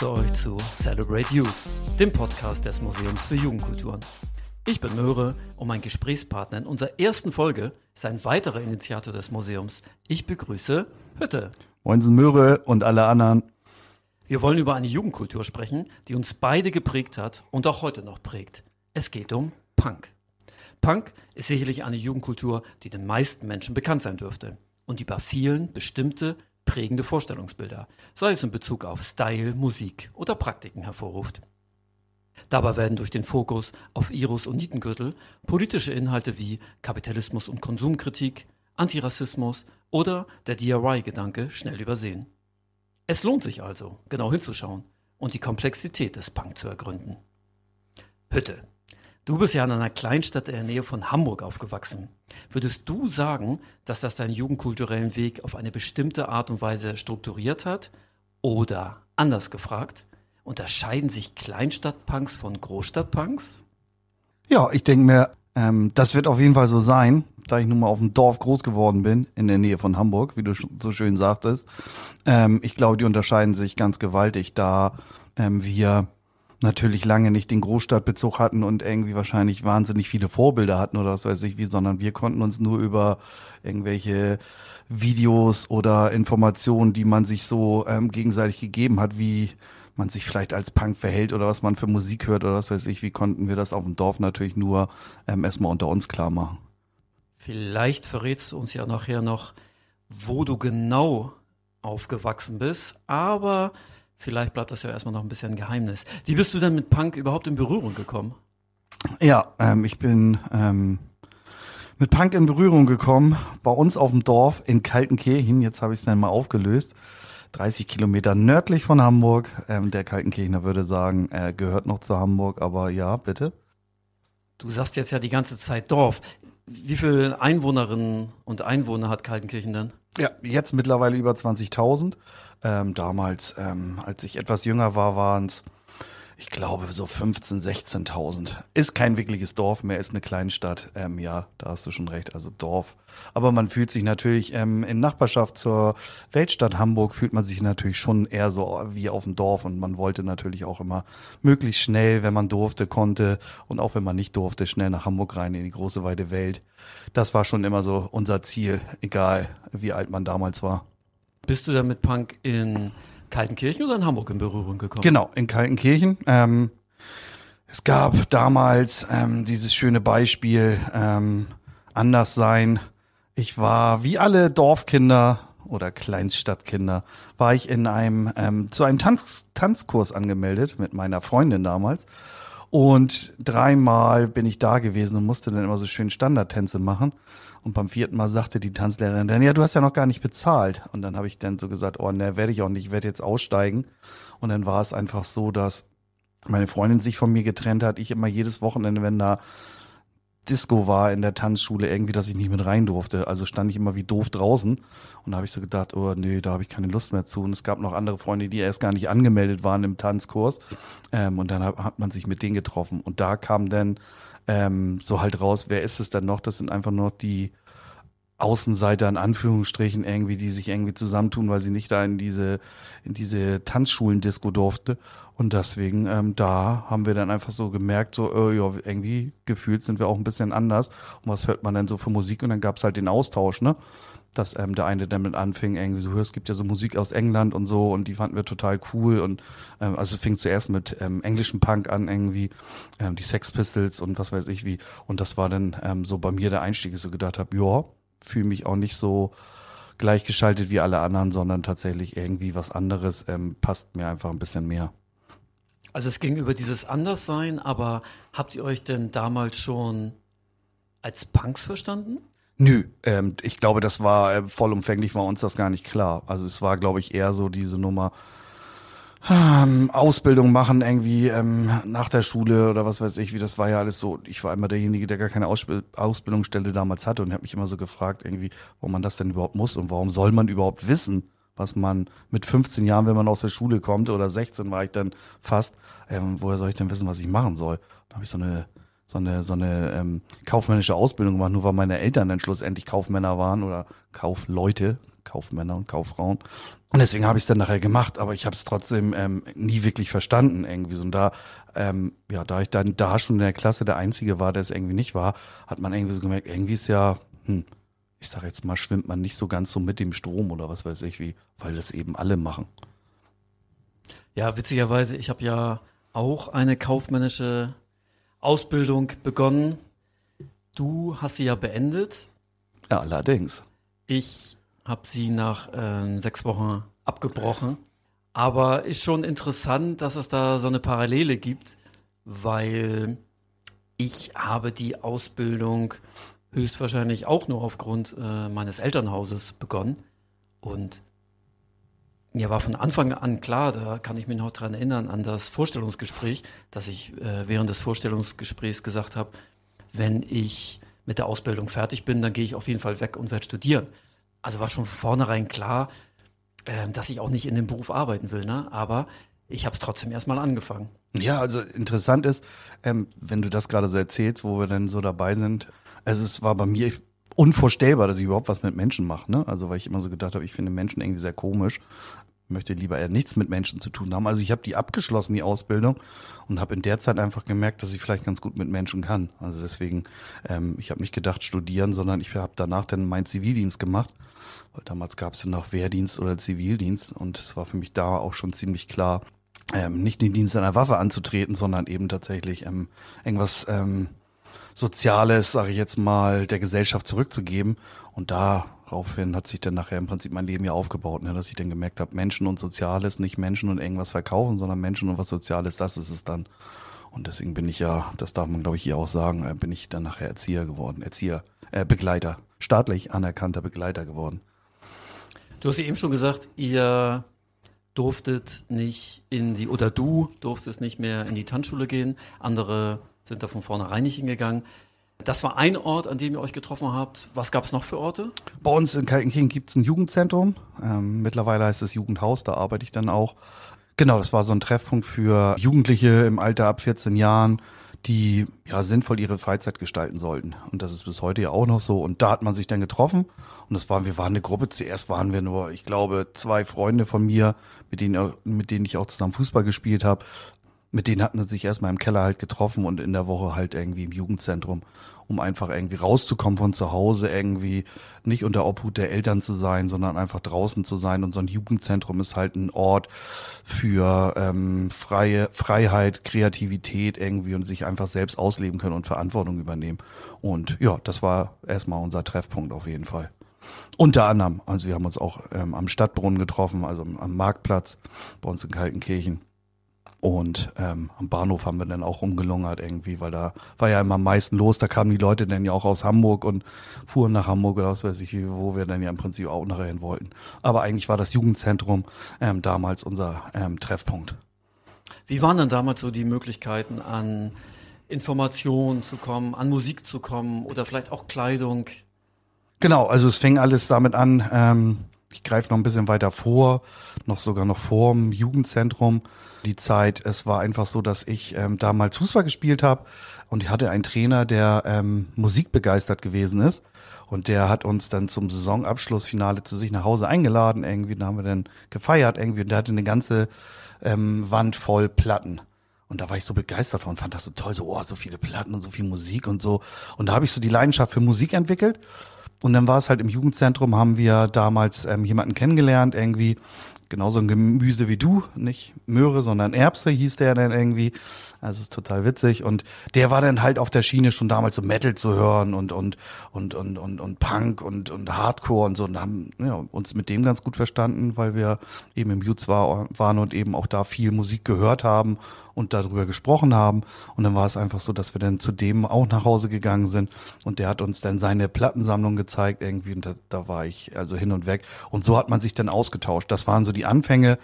Begrüße euch zu Celebrate Youth, dem Podcast des Museums für Jugendkulturen. Ich bin Möhre und mein Gesprächspartner in unserer ersten Folge ist ein weiterer Initiator des Museums. Ich begrüße Hütte. Moinsen Möhre und alle anderen. Wir wollen über eine Jugendkultur sprechen, die uns beide geprägt hat und auch heute noch prägt. Es geht um Punk. Punk ist sicherlich eine Jugendkultur, die den meisten Menschen bekannt sein dürfte und die bei vielen bestimmte prägende Vorstellungsbilder, sei es in Bezug auf Style, Musik oder Praktiken hervorruft. Dabei werden durch den Fokus auf Iris und Nietengürtel politische Inhalte wie Kapitalismus und Konsumkritik, Antirassismus oder der DIY-Gedanke schnell übersehen. Es lohnt sich also, genau hinzuschauen und die Komplexität des Punk zu ergründen. Hütte. Du bist ja in einer Kleinstadt in der Nähe von Hamburg aufgewachsen. Würdest du sagen, dass das deinen jugendkulturellen Weg auf eine bestimmte Art und Weise strukturiert hat? Oder anders gefragt, unterscheiden sich Kleinstadtpunks von Großstadtpunks? Ja, ich denke mir, ähm, das wird auf jeden Fall so sein, da ich nun mal auf dem Dorf groß geworden bin, in der Nähe von Hamburg, wie du so schön sagtest. Ähm, ich glaube, die unterscheiden sich ganz gewaltig, da ähm, wir natürlich lange nicht den Großstadtbezug hatten und irgendwie wahrscheinlich wahnsinnig viele Vorbilder hatten oder was weiß ich wie, sondern wir konnten uns nur über irgendwelche Videos oder Informationen, die man sich so ähm, gegenseitig gegeben hat, wie man sich vielleicht als Punk verhält oder was man für Musik hört oder was weiß ich, wie konnten wir das auf dem Dorf natürlich nur ähm, erstmal unter uns klar machen. Vielleicht verrätst du uns ja nachher noch, wo du genau aufgewachsen bist, aber vielleicht bleibt das ja erstmal noch ein bisschen ein Geheimnis. Wie bist du denn mit Punk überhaupt in Berührung gekommen? Ja, ähm, ich bin ähm, mit Punk in Berührung gekommen, bei uns auf dem Dorf in Kaltenkirchen, jetzt habe ich es dann mal aufgelöst. 30 Kilometer nördlich von Hamburg. Ähm, der Kaltenkirchner würde sagen, er gehört noch zu Hamburg, aber ja, bitte. Du sagst jetzt ja die ganze Zeit Dorf. Wie viele Einwohnerinnen und Einwohner hat Kaltenkirchen denn? Ja, jetzt mittlerweile über 20.000. Ähm, damals, ähm, als ich etwas jünger war, waren es ich glaube, so 15.000, 16.000. Ist kein wirkliches Dorf mehr, ist eine Kleinstadt. Ähm, ja, da hast du schon recht, also Dorf. Aber man fühlt sich natürlich ähm, in Nachbarschaft zur Weltstadt Hamburg, fühlt man sich natürlich schon eher so wie auf dem Dorf. Und man wollte natürlich auch immer möglichst schnell, wenn man durfte, konnte und auch wenn man nicht durfte, schnell nach Hamburg rein in die große, weite Welt. Das war schon immer so unser Ziel, egal wie alt man damals war. Bist du dann mit Punk in Kaltenkirchen oder in Hamburg in Berührung gekommen? Genau, in Kaltenkirchen. Ähm, es gab damals ähm, dieses schöne Beispiel ähm, anders sein. Ich war wie alle Dorfkinder oder Kleinstadtkinder war ich in einem ähm, zu einem Tanz, Tanzkurs angemeldet mit meiner Freundin damals und dreimal bin ich da gewesen und musste dann immer so schön Standardtänze machen. Und beim vierten Mal sagte die Tanzlehrerin dann, ja, du hast ja noch gar nicht bezahlt. Und dann habe ich dann so gesagt, oh, ne, werde ich auch nicht, ich werde jetzt aussteigen. Und dann war es einfach so, dass meine Freundin sich von mir getrennt hat. Ich immer jedes Wochenende, wenn da Disco war in der Tanzschule irgendwie, dass ich nicht mit rein durfte. Also stand ich immer wie doof draußen. Und da habe ich so gedacht, oh nee, da habe ich keine Lust mehr zu. Und es gab noch andere Freunde, die erst gar nicht angemeldet waren im Tanzkurs. Ähm, und dann hat, hat, man sich mit denen getroffen. Und da kam dann ähm, so halt raus, wer ist es denn noch? Das sind einfach nur die Außenseiter in Anführungsstrichen irgendwie, die sich irgendwie zusammentun, weil sie nicht da in diese, in diese Tanzschulen-Disco durfte. Und deswegen, ähm, da haben wir dann einfach so gemerkt, so, äh, ja, irgendwie gefühlt sind wir auch ein bisschen anders. Und was hört man denn so für Musik? Und dann gab's halt den Austausch, ne? Dass ähm, der eine damit anfing, irgendwie so, es gibt ja so Musik aus England und so und die fanden wir total cool. Und ähm, also es fing zuerst mit ähm, englischem Punk an, irgendwie, ähm, die Sex Pistols und was weiß ich wie. Und das war dann ähm, so bei mir der Einstieg, ich so gedacht habe, ja, fühle mich auch nicht so gleichgeschaltet wie alle anderen, sondern tatsächlich irgendwie was anderes ähm, passt mir einfach ein bisschen mehr. Also es ging über dieses Anderssein, aber habt ihr euch denn damals schon als Punks verstanden? Nö, ähm, ich glaube, das war äh, vollumfänglich, war uns das gar nicht klar. Also es war, glaube ich, eher so diese Nummer, Ausbildung machen irgendwie ähm, nach der Schule oder was weiß ich, wie das war ja alles so. Ich war immer derjenige, der gar keine Ausbild Ausbildungsstelle damals hatte und habe mich immer so gefragt, irgendwie, warum man das denn überhaupt muss und warum soll man überhaupt wissen, was man mit 15 Jahren, wenn man aus der Schule kommt oder 16 war ich dann fast, ähm, woher soll ich denn wissen, was ich machen soll? Da habe ich so eine so eine so eine ähm, kaufmännische Ausbildung gemacht, nur weil meine Eltern dann schlussendlich Kaufmänner waren oder Kaufleute, Kaufmänner und Kauffrauen. Und deswegen habe ich es dann nachher gemacht, aber ich habe es trotzdem ähm, nie wirklich verstanden irgendwie. So, und da, ähm, ja, da ich dann da schon in der Klasse der Einzige war, der es irgendwie nicht war, hat man irgendwie so gemerkt, irgendwie ist ja, hm, ich sag jetzt mal, schwimmt man nicht so ganz so mit dem Strom oder was weiß ich wie, weil das eben alle machen. Ja, witzigerweise, ich habe ja auch eine kaufmännische Ausbildung begonnen. Du hast sie ja beendet. Ja, allerdings. Ich habe sie nach äh, sechs Wochen abgebrochen. Aber ist schon interessant, dass es da so eine Parallele gibt, weil ich habe die Ausbildung höchstwahrscheinlich auch nur aufgrund äh, meines Elternhauses begonnen. Und mir war von Anfang an klar, da kann ich mich noch dran erinnern, an das Vorstellungsgespräch, dass ich äh, während des Vorstellungsgesprächs gesagt habe, wenn ich mit der Ausbildung fertig bin, dann gehe ich auf jeden Fall weg und werde studieren. Also war schon von vornherein klar, äh, dass ich auch nicht in dem Beruf arbeiten will, ne? aber ich habe es trotzdem erstmal angefangen. Ja, also interessant ist, ähm, wenn du das gerade so erzählst, wo wir denn so dabei sind, also es war bei mir unvorstellbar, dass ich überhaupt was mit Menschen mache. Ne? Also weil ich immer so gedacht habe, ich finde Menschen irgendwie sehr komisch möchte lieber eher nichts mit Menschen zu tun haben. Also ich habe die abgeschlossen, die Ausbildung, und habe in der Zeit einfach gemerkt, dass ich vielleicht ganz gut mit Menschen kann. Also deswegen, ähm, ich habe nicht gedacht studieren, sondern ich habe danach dann meinen Zivildienst gemacht. Weil damals gab es ja noch Wehrdienst oder Zivildienst und es war für mich da auch schon ziemlich klar, ähm, nicht den Dienst einer Waffe anzutreten, sondern eben tatsächlich ähm, irgendwas ähm, Soziales, sage ich jetzt mal, der Gesellschaft zurückzugeben. Und daraufhin hat sich dann nachher im Prinzip mein Leben ja aufgebaut, ne, dass ich dann gemerkt habe, Menschen und Soziales, nicht Menschen und irgendwas verkaufen, sondern Menschen und was Soziales, das ist es dann. Und deswegen bin ich ja, das darf man glaube ich hier auch sagen, äh, bin ich dann nachher Erzieher geworden, Erzieher, äh, Begleiter, staatlich anerkannter Begleiter geworden. Du hast ja eben schon gesagt, ihr durftet nicht in die, oder du durftest nicht mehr in die Tanzschule gehen. Andere sind da von vornherein nicht hingegangen. Das war ein Ort, an dem ihr euch getroffen habt. Was gab es noch für Orte? Bei uns in Kaltenkirchen gibt es ein Jugendzentrum. Ähm, mittlerweile heißt es Jugendhaus, da arbeite ich dann auch. Genau, das war so ein Treffpunkt für Jugendliche im Alter ab 14 Jahren, die ja sinnvoll ihre Freizeit gestalten sollten. Und das ist bis heute ja auch noch so. Und da hat man sich dann getroffen. Und das waren, wir waren eine Gruppe. Zuerst waren wir nur, ich glaube, zwei Freunde von mir, mit denen, mit denen ich auch zusammen Fußball gespielt habe mit denen hatten sie sich erstmal im Keller halt getroffen und in der Woche halt irgendwie im Jugendzentrum, um einfach irgendwie rauszukommen von zu Hause, irgendwie nicht unter Obhut der Eltern zu sein, sondern einfach draußen zu sein. Und so ein Jugendzentrum ist halt ein Ort für ähm, freie Freiheit, Kreativität irgendwie und sich einfach selbst ausleben können und Verantwortung übernehmen. Und ja, das war erstmal unser Treffpunkt auf jeden Fall. Unter anderem, also wir haben uns auch ähm, am Stadtbrunnen getroffen, also am Marktplatz bei uns in Kaltenkirchen und ähm, am Bahnhof haben wir dann auch rumgelungert irgendwie, weil da war ja immer am meisten los. Da kamen die Leute dann ja auch aus Hamburg und fuhren nach Hamburg oder was weiß ich, wo wir dann ja im Prinzip auch nachher hin wollten. Aber eigentlich war das Jugendzentrum ähm, damals unser ähm, Treffpunkt. Wie waren denn damals so die Möglichkeiten, an Informationen zu kommen, an Musik zu kommen oder vielleicht auch Kleidung? Genau, also es fing alles damit an, ähm, ich greife noch ein bisschen weiter vor, noch sogar noch vor dem Jugendzentrum die Zeit. Es war einfach so, dass ich ähm, damals Fußball gespielt habe und ich hatte einen Trainer, der ähm, musikbegeistert gewesen ist. Und der hat uns dann zum Saisonabschlussfinale zu sich nach Hause eingeladen. Irgendwie, da haben wir dann gefeiert irgendwie. Und der hatte eine ganze ähm, Wand voll Platten. Und da war ich so begeistert von, fand das so toll, so, oh, so viele Platten und so viel Musik und so. Und da habe ich so die Leidenschaft für Musik entwickelt. Und dann war es halt im Jugendzentrum, haben wir damals ähm, jemanden kennengelernt, irgendwie, genauso ein Gemüse wie du, nicht Möhre, sondern Erbse hieß der dann irgendwie. Also ist total witzig. Und der war dann halt auf der Schiene schon damals so Metal zu hören und und und und und, und Punk und und Hardcore und so und haben ja, uns mit dem ganz gut verstanden, weil wir eben im Jutz war, waren und eben auch da viel Musik gehört haben und darüber gesprochen haben. Und dann war es einfach so, dass wir dann zu dem auch nach Hause gegangen sind und der hat uns dann seine Plattensammlung gezeigt irgendwie und da, da war ich also hin und weg. Und so hat man sich dann ausgetauscht. Das waren so die Anfänge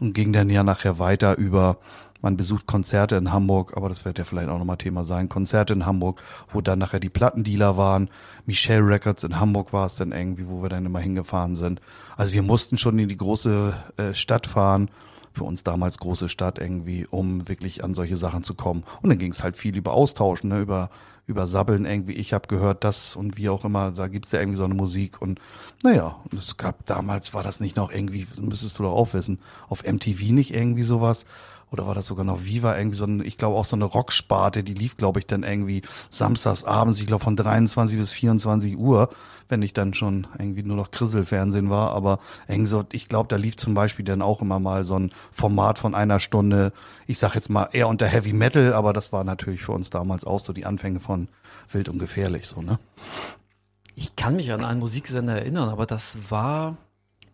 und ging dann ja nachher weiter über man besucht Konzerte in Hamburg, aber das wird ja vielleicht auch nochmal Thema sein. Konzerte in Hamburg, wo dann nachher die Plattendealer waren. Michelle Records in Hamburg war es dann irgendwie, wo wir dann immer hingefahren sind. Also wir mussten schon in die große äh, Stadt fahren, für uns damals große Stadt irgendwie, um wirklich an solche Sachen zu kommen. Und dann ging es halt viel über Austauschen, ne, über, über Sabbeln irgendwie. Ich habe gehört, das und wie auch immer, da gibt's ja irgendwie so eine Musik. Und naja, und es gab damals, war das nicht noch irgendwie, müsstest du doch auch wissen, auf MTV nicht irgendwie sowas oder war das sogar noch Viva, irgendwie so ein, ich glaube auch so eine Rocksparte, die lief, glaube ich, dann irgendwie samstags abends, ich glaube von 23 bis 24 Uhr, wenn ich dann schon irgendwie nur noch Krisselfernsehen war, aber irgendwie so, ich glaube, da lief zum Beispiel dann auch immer mal so ein Format von einer Stunde, ich sag jetzt mal eher unter Heavy Metal, aber das war natürlich für uns damals auch so die Anfänge von Wild und Gefährlich, so, ne? Ich kann mich an einen Musiksender erinnern, aber das war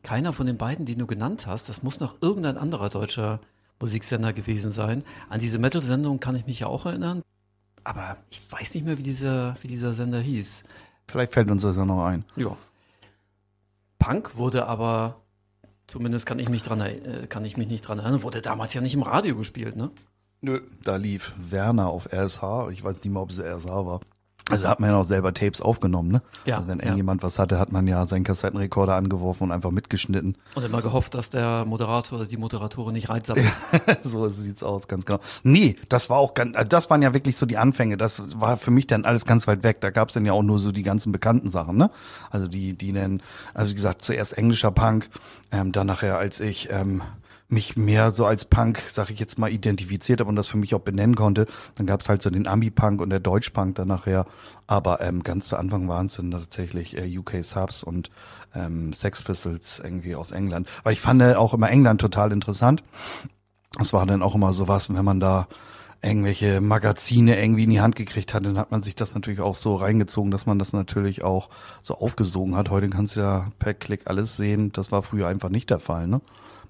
keiner von den beiden, die du genannt hast. Das muss noch irgendein anderer deutscher Musiksender gewesen sein. An diese Metal-Sendung kann ich mich ja auch erinnern. Aber ich weiß nicht mehr, wie dieser, wie dieser Sender hieß. Vielleicht fällt uns das ja noch ein. Ja. Punk wurde aber, zumindest kann ich mich dran, äh, kann ich mich nicht dran erinnern, wurde damals ja nicht im Radio gespielt, ne? Nö. Da lief Werner auf RSH. Ich weiß nicht mehr, ob es RSH war. Also hat man ja auch selber Tapes aufgenommen, ne? Ja, Also wenn ja. irgendjemand was hatte, hat man ja seinen Kassettenrekorder angeworfen und einfach mitgeschnitten. Und immer gehofft, dass der Moderator oder die Moderatorin nicht reinsammelt. so sieht's aus, ganz genau. Nee, das war auch ganz, das waren ja wirklich so die Anfänge. Das war für mich dann alles ganz weit weg. Da gab's dann ja auch nur so die ganzen bekannten Sachen, ne? Also die, die dann, also wie gesagt, zuerst englischer Punk, ähm, dann nachher, als ich ähm, mich mehr so als Punk, sag ich jetzt mal, identifiziert habe und das für mich auch benennen konnte, dann gab's halt so den Ami-Punk und der Deutsch-Punk dann nachher. Aber ähm, ganz zu Anfang waren es dann tatsächlich äh, UK Subs und ähm, Sex Pistols irgendwie aus England. Weil ich fand äh, auch immer England total interessant. Das war dann auch immer sowas, wenn man da irgendwelche Magazine irgendwie in die Hand gekriegt hat, dann hat man sich das natürlich auch so reingezogen, dass man das natürlich auch so aufgesogen hat. Heute kannst du ja per Klick alles sehen. Das war früher einfach nicht der Fall, ne?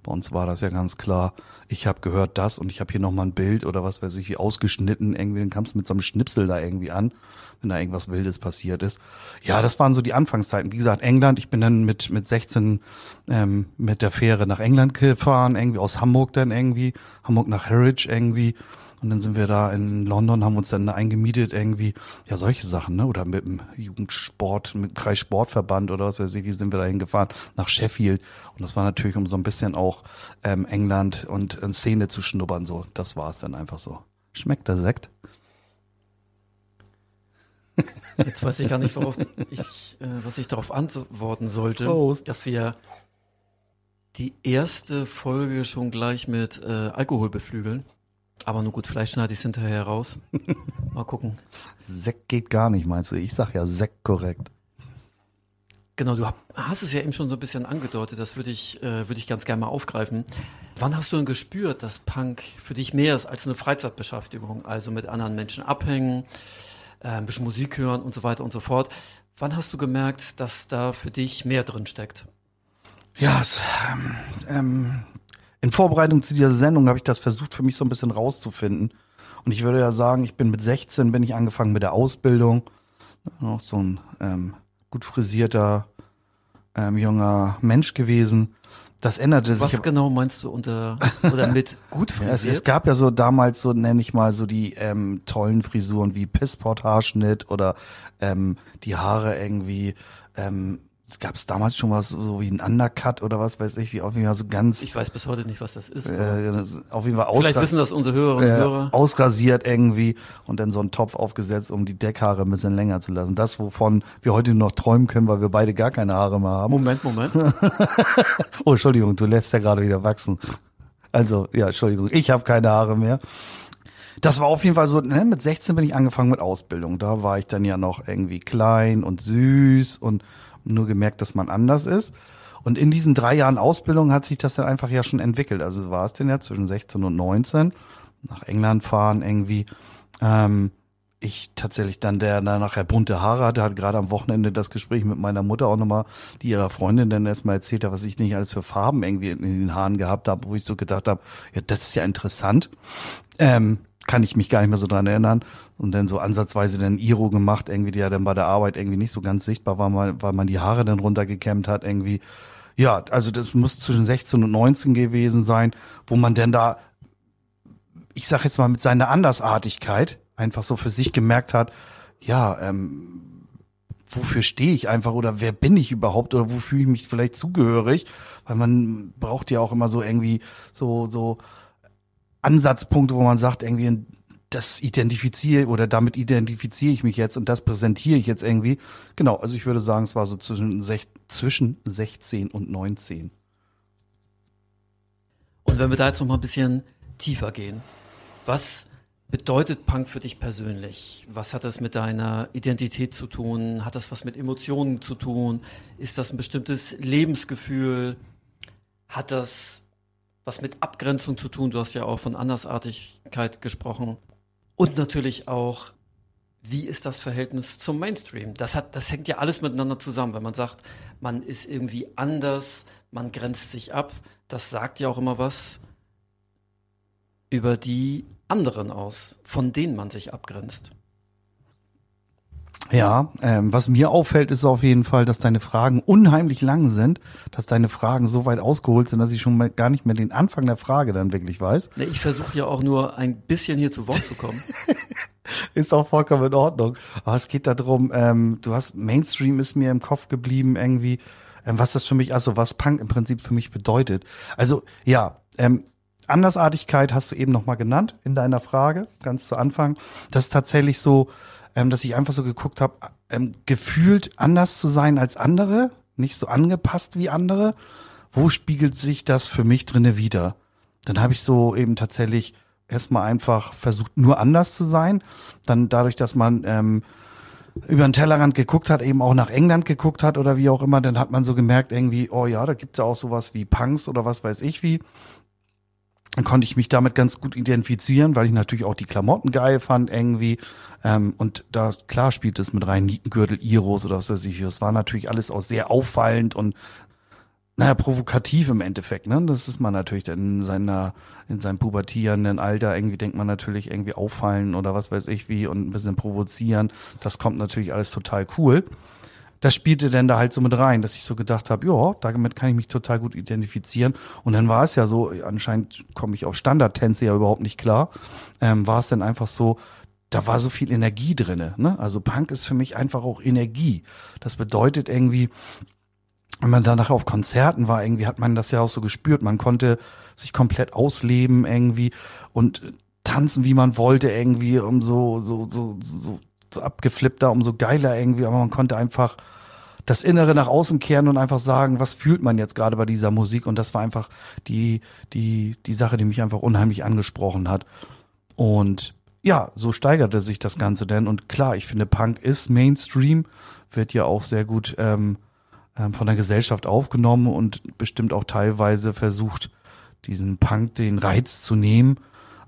Bei uns war das ja ganz klar. Ich habe gehört das und ich habe hier noch mal ein Bild oder was weiß ich, wie ausgeschnitten. Irgendwie dann kamst du mit so einem Schnipsel da irgendwie an, wenn da irgendwas Wildes passiert ist. Ja, das waren so die Anfangszeiten. Wie gesagt, England. Ich bin dann mit mit 16 ähm, mit der Fähre nach England gefahren, irgendwie aus Hamburg dann irgendwie, Hamburg nach Harwich irgendwie. Und dann sind wir da in London, haben uns dann da eingemietet irgendwie. Ja, solche Sachen, ne? Oder mit dem Jugendsport, mit dem Kreissportverband oder was weiß ich, wie sind wir da hingefahren? Nach Sheffield. Und das war natürlich, um so ein bisschen auch ähm, England und äh, Szene zu schnuppern. So, das war es dann einfach so. Schmeckt der Sekt? Jetzt weiß ich gar nicht, worauf ich, äh, was ich darauf antworten sollte, Prost. dass wir die erste Folge schon gleich mit äh, Alkohol beflügeln. Aber nur gut, vielleicht schneide ich es hinterher raus. Mal gucken. Sekt geht gar nicht, meinst du? Ich sag ja Sekt korrekt. Genau, du hast es ja eben schon so ein bisschen angedeutet, das würde ich, äh, würde ich ganz gerne mal aufgreifen. Wann hast du denn gespürt, dass Punk für dich mehr ist als eine Freizeitbeschäftigung, also mit anderen Menschen abhängen, äh, ein bisschen Musik hören und so weiter und so fort? Wann hast du gemerkt, dass da für dich mehr drin steckt? Ja, es, ähm, ähm, in Vorbereitung zu dieser Sendung habe ich das versucht, für mich so ein bisschen rauszufinden. Und ich würde ja sagen, ich bin mit 16, bin ich angefangen mit der Ausbildung. Noch so ein ähm, gut frisierter ähm, junger Mensch gewesen. Das änderte sich. Was genau meinst du unter oder mit gut Ja, es, frisiert? es gab ja so damals so, nenne ich mal, so die ähm, tollen Frisuren wie Pissport-Haarschnitt oder ähm, die Haare irgendwie, ähm, gab es damals schon was so wie ein Undercut oder was weiß ich, wie auf jeden Fall so ganz, ich weiß bis heute nicht, was das ist. äh, auf jeden Fall Vielleicht ausra wissen das unsere Hörerinnen und äh, Hörer. ausrasiert irgendwie und dann so einen Topf aufgesetzt, um die Deckhaare ein bisschen länger zu lassen. Das, wovon wir heute nur noch träumen können, weil wir beide gar keine Haare mehr haben. Moment, Moment. Oh, Entschuldigung, du lässt ja gerade wieder wachsen. Also, ja, Entschuldigung, ich habe keine Haare mehr. Das war auf jeden Fall so, ne, mit 16 bin ich angefangen mit Ausbildung. Da war ich dann ja noch irgendwie klein und süß und nur gemerkt, dass man anders ist. Und in diesen drei Jahren Ausbildung hat sich das dann einfach ja schon entwickelt. Also war es denn ja zwischen 16 und 19. Nach England fahren irgendwie. Ähm, ich tatsächlich dann, der nachher bunte Haare hatte, hat gerade am Wochenende das Gespräch mit meiner Mutter auch nochmal, die ihrer Freundin dann erstmal erzählt hat, was ich nicht alles für Farben irgendwie in den Haaren gehabt habe, wo ich so gedacht habe, ja, das ist ja interessant. Ähm, kann ich mich gar nicht mehr so dran erinnern. Und dann so ansatzweise dann Iro gemacht, irgendwie, die ja dann bei der Arbeit irgendwie nicht so ganz sichtbar war, weil, weil man die Haare dann runtergekämmt hat, irgendwie. Ja, also das muss zwischen 16 und 19 gewesen sein, wo man denn da ich sag jetzt mal mit seiner Andersartigkeit einfach so für sich gemerkt hat, ja, ähm, wofür stehe ich einfach oder wer bin ich überhaupt oder wo fühle ich mich vielleicht zugehörig? Weil man braucht ja auch immer so irgendwie so, so Ansatzpunkte, wo man sagt, irgendwie, das identifiziere oder damit identifiziere ich mich jetzt und das präsentiere ich jetzt irgendwie. Genau, also ich würde sagen, es war so zwischen, sech, zwischen 16 und 19. Und wenn wir da jetzt noch mal ein bisschen tiefer gehen, was bedeutet Punk für dich persönlich? Was hat das mit deiner Identität zu tun? Hat das was mit Emotionen zu tun? Ist das ein bestimmtes Lebensgefühl? Hat das was mit Abgrenzung zu tun? Du hast ja auch von Andersartigkeit gesprochen. Und natürlich auch, wie ist das Verhältnis zum Mainstream? Das hat, das hängt ja alles miteinander zusammen. Wenn man sagt, man ist irgendwie anders, man grenzt sich ab, das sagt ja auch immer was über die anderen aus, von denen man sich abgrenzt. Ja, ähm, was mir auffällt, ist auf jeden Fall, dass deine Fragen unheimlich lang sind, dass deine Fragen so weit ausgeholt sind, dass ich schon mal gar nicht mehr den Anfang der Frage dann wirklich weiß. Nee, ich versuche ja auch nur ein bisschen hier zu Wort zu kommen. ist auch vollkommen in Ordnung. Aber es geht darum, ähm, du hast Mainstream ist mir im Kopf geblieben irgendwie, ähm, was das für mich, also was Punk im Prinzip für mich bedeutet. Also ja, ähm, Andersartigkeit hast du eben noch mal genannt in deiner Frage, ganz zu Anfang. Das ist tatsächlich so, ähm, dass ich einfach so geguckt habe, ähm, gefühlt anders zu sein als andere, nicht so angepasst wie andere. Wo spiegelt sich das für mich drinne wieder? Dann habe ich so eben tatsächlich erstmal einfach versucht, nur anders zu sein. Dann dadurch, dass man ähm, über den Tellerrand geguckt hat, eben auch nach England geguckt hat oder wie auch immer, dann hat man so gemerkt irgendwie, oh ja, da gibt's ja auch sowas wie Punks oder was weiß ich wie dann konnte ich mich damit ganz gut identifizieren, weil ich natürlich auch die Klamotten geil fand irgendwie. Ähm, und da, klar, spielt es mit rein, Nietengürtel, Iros oder was weiß ich. Das war natürlich alles auch sehr auffallend und naja, provokativ im Endeffekt, ne? Das ist man natürlich dann in seiner, in seinem pubertierenden Alter irgendwie denkt man natürlich irgendwie auffallen oder was weiß ich wie und ein bisschen provozieren. Das kommt natürlich alles total cool das spielte denn da halt so mit rein, dass ich so gedacht habe, ja, damit kann ich mich total gut identifizieren. Und dann war es ja so, anscheinend komme ich auf Standardtänze ja überhaupt nicht klar, ähm, war es dann einfach so, da war so viel Energie drinne. Ne? Also Punk ist für mich einfach auch Energie. Das bedeutet irgendwie, wenn man danach auf Konzerten war, irgendwie hat man das ja auch so gespürt. Man konnte sich komplett ausleben irgendwie und tanzen, wie man wollte, irgendwie, um so, so, so, so so abgeflippter, umso geiler irgendwie, aber man konnte einfach das Innere nach außen kehren und einfach sagen, was fühlt man jetzt gerade bei dieser Musik? Und das war einfach die, die, die Sache, die mich einfach unheimlich angesprochen hat. Und ja, so steigerte sich das Ganze denn. Und klar, ich finde, Punk ist Mainstream, wird ja auch sehr gut ähm, ähm, von der Gesellschaft aufgenommen und bestimmt auch teilweise versucht, diesen Punk den Reiz zu nehmen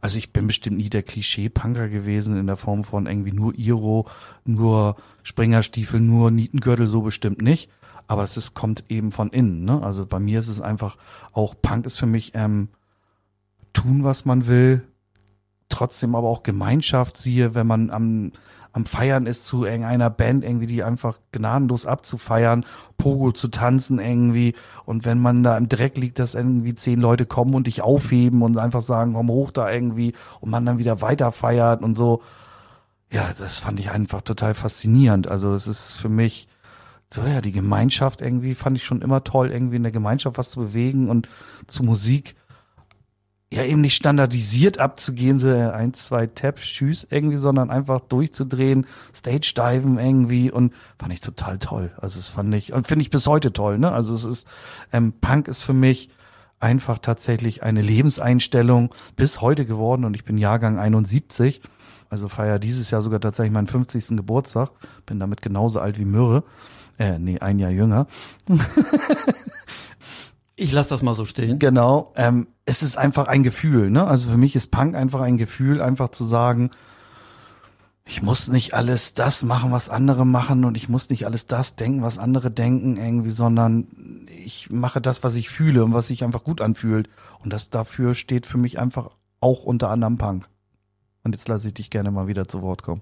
also ich bin bestimmt nie der Klischee-Punker gewesen in der Form von irgendwie nur Iro, nur Springerstiefel, nur Nietengürtel, so bestimmt nicht. Aber es ist, kommt eben von innen. Ne? Also bei mir ist es einfach auch, Punk ist für mich ähm, tun, was man will, trotzdem aber auch Gemeinschaft siehe, wenn man am am Feiern ist zu irgendeiner Band irgendwie, die einfach gnadenlos abzufeiern, Pogo zu tanzen irgendwie. Und wenn man da im Dreck liegt, dass irgendwie zehn Leute kommen und dich aufheben und einfach sagen, komm hoch da irgendwie und man dann wieder weiter feiert und so. Ja, das fand ich einfach total faszinierend. Also es ist für mich, so ja, die Gemeinschaft irgendwie fand ich schon immer toll, irgendwie in der Gemeinschaft was zu bewegen und zu Musik ja eben nicht standardisiert abzugehen, so eins, zwei Taps, tschüss irgendwie, sondern einfach durchzudrehen, Stage diven irgendwie und fand ich total toll. Also es fand ich und finde ich bis heute toll. Ne? Also es ist ähm, Punk ist für mich einfach tatsächlich eine Lebenseinstellung bis heute geworden und ich bin Jahrgang 71. Also feier dieses Jahr sogar tatsächlich meinen 50. Geburtstag. Bin damit genauso alt wie Mürre. Äh, nee, ein Jahr jünger. Ich lasse das mal so stehen. Genau. Ähm, es ist einfach ein Gefühl, ne? Also für mich ist Punk einfach ein Gefühl, einfach zu sagen, ich muss nicht alles das machen, was andere machen und ich muss nicht alles das denken, was andere denken irgendwie, sondern ich mache das, was ich fühle und was sich einfach gut anfühlt. Und das dafür steht für mich einfach auch unter anderem Punk. Und jetzt lasse ich dich gerne mal wieder zu Wort kommen.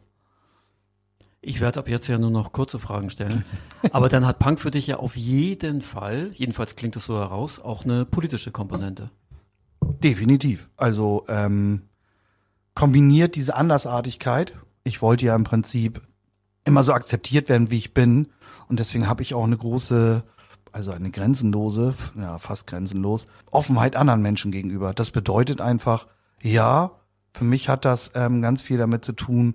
Ich werde ab jetzt ja nur noch kurze Fragen stellen. Aber dann hat Punk für dich ja auf jeden Fall, jedenfalls klingt es so heraus, auch eine politische Komponente. Definitiv. Also ähm, kombiniert diese Andersartigkeit. Ich wollte ja im Prinzip immer so akzeptiert werden, wie ich bin. Und deswegen habe ich auch eine große, also eine grenzenlose, ja, fast grenzenlos, Offenheit anderen Menschen gegenüber. Das bedeutet einfach, ja, für mich hat das ähm, ganz viel damit zu tun,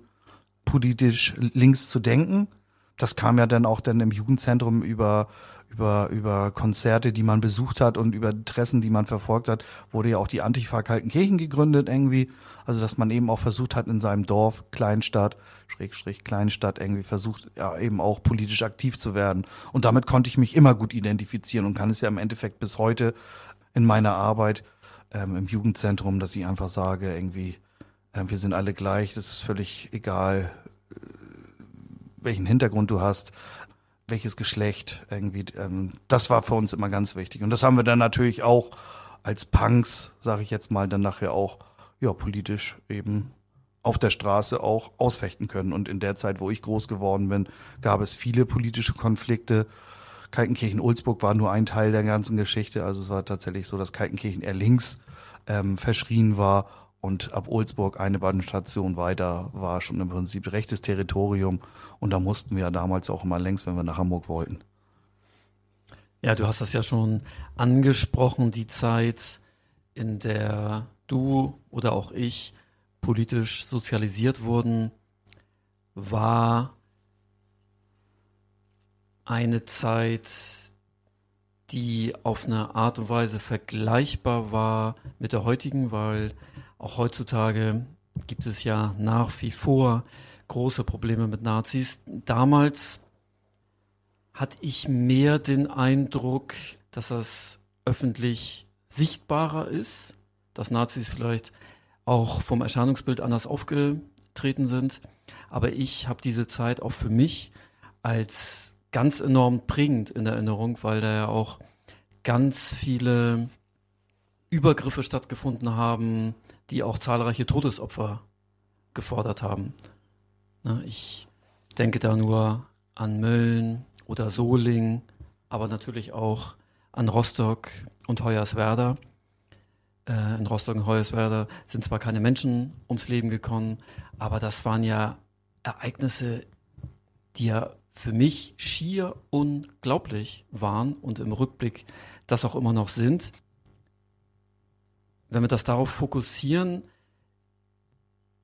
politisch links zu denken. Das kam ja dann auch dann im Jugendzentrum über über, über Konzerte, die man besucht hat und über Interessen, die man verfolgt hat, wurde ja auch die Antifa Kaltenkirchen gegründet irgendwie. Also, dass man eben auch versucht hat, in seinem Dorf, Kleinstadt, Schrägstrich Kleinstadt irgendwie versucht, ja, eben auch politisch aktiv zu werden. Und damit konnte ich mich immer gut identifizieren und kann es ja im Endeffekt bis heute in meiner Arbeit ähm, im Jugendzentrum, dass ich einfach sage, irgendwie, wir sind alle gleich, das ist völlig egal, äh, welchen Hintergrund du hast welches Geschlecht irgendwie. Ähm, das war für uns immer ganz wichtig. Und das haben wir dann natürlich auch als Punks, sage ich jetzt mal, dann nachher auch ja politisch eben auf der Straße auch ausfechten können. Und in der Zeit, wo ich groß geworden bin, gab es viele politische Konflikte. Kaltenkirchen-Ulzburg war nur ein Teil der ganzen Geschichte. Also es war tatsächlich so, dass Kaltenkirchen eher links ähm, verschrien war und ab Olsburg eine Badenstation weiter war schon im Prinzip rechtes Territorium. Und da mussten wir ja damals auch immer längs, wenn wir nach Hamburg wollten. Ja, du hast das ja schon angesprochen, die Zeit, in der du oder auch ich politisch sozialisiert wurden, war eine Zeit, die auf eine Art und Weise vergleichbar war mit der heutigen, weil auch heutzutage gibt es ja nach wie vor große Probleme mit Nazis. Damals hatte ich mehr den Eindruck, dass das öffentlich sichtbarer ist, dass Nazis vielleicht auch vom Erscheinungsbild anders aufgetreten sind. Aber ich habe diese Zeit auch für mich als ganz enorm prägend in Erinnerung, weil da ja auch ganz viele Übergriffe stattgefunden haben, die auch zahlreiche Todesopfer gefordert haben. Ich denke da nur an Mölln oder Soling, aber natürlich auch an Rostock und Hoyerswerda. Äh, in Rostock und Hoyerswerda sind zwar keine Menschen ums Leben gekommen, aber das waren ja Ereignisse, die ja für mich schier unglaublich waren und im Rückblick das auch immer noch sind wenn wir das darauf fokussieren,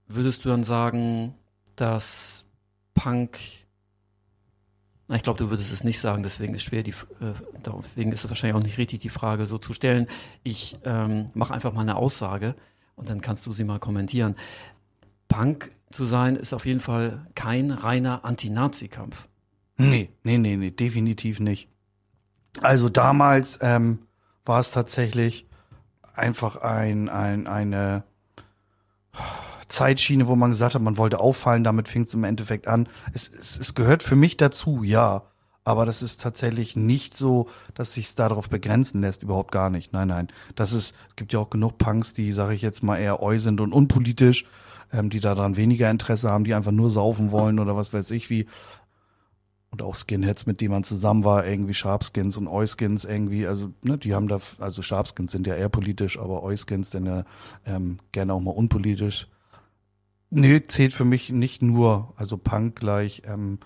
würdest du dann sagen, dass Punk, ich glaube, du würdest es nicht sagen, deswegen ist schwer, die, äh, deswegen ist es wahrscheinlich auch nicht richtig, die Frage so zu stellen. Ich ähm, mache einfach mal eine Aussage und dann kannst du sie mal kommentieren. Punk zu sein ist auf jeden Fall kein reiner Anti-Nazi-Kampf. Nee, nee, nee, nee, definitiv nicht. Also damals ähm, war es tatsächlich einfach ein, ein, eine Zeitschiene, wo man gesagt hat, man wollte auffallen, damit fing es im Endeffekt an. Es, es, es gehört für mich dazu, ja. Aber das ist tatsächlich nicht so, dass sich darauf begrenzen lässt, überhaupt gar nicht. Nein, nein. Das ist, gibt ja auch genug Punks, die, sage ich jetzt mal, eher eu sind und unpolitisch, ähm, die daran weniger Interesse haben, die einfach nur saufen wollen oder was weiß ich wie und auch Skinheads, mit denen man zusammen war, irgendwie Sharpskins und Euskins irgendwie, also ne, die haben da, also Sharpskins sind ja eher politisch, aber Euskins dann ja ähm, gerne auch mal unpolitisch. Nee, zählt für mich nicht nur, also Punk gleich ähm,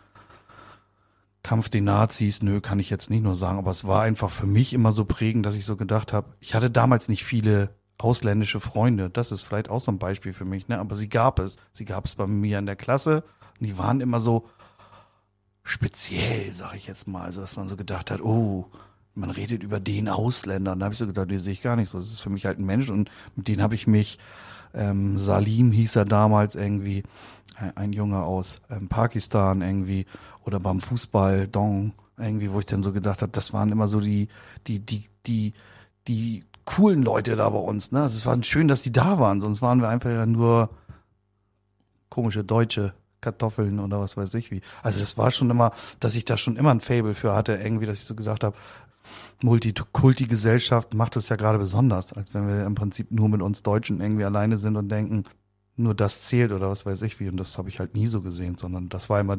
Kampf den Nazis, nö, kann ich jetzt nicht nur sagen, aber es war einfach für mich immer so prägend, dass ich so gedacht habe, ich hatte damals nicht viele ausländische Freunde, das ist vielleicht auch so ein Beispiel für mich, ne, aber sie gab es, sie gab es bei mir in der Klasse. Und die waren immer so, speziell, sag ich jetzt mal. Also, dass man so gedacht hat, oh, man redet über den Ausländer. Und da habe ich so gedacht, den sehe ich gar nicht so. Das ist für mich halt ein Mensch und mit dem habe ich mich, ähm, Salim hieß er damals irgendwie, ein, ein Junge aus ähm, Pakistan irgendwie, oder beim Fußball, Dong, irgendwie, wo ich dann so gedacht habe, das waren immer so die, die, die, die, die coolen Leute da bei uns. Ne? Also es war schön, dass die da waren, sonst waren wir einfach ja nur komische Deutsche. Kartoffeln oder was weiß ich wie. Also das war schon immer, dass ich da schon immer ein Fable für hatte, irgendwie, dass ich so gesagt habe, Multikulti-Gesellschaft macht es ja gerade besonders, als wenn wir im Prinzip nur mit uns Deutschen irgendwie alleine sind und denken, nur das zählt oder was weiß ich wie. Und das habe ich halt nie so gesehen, sondern das war immer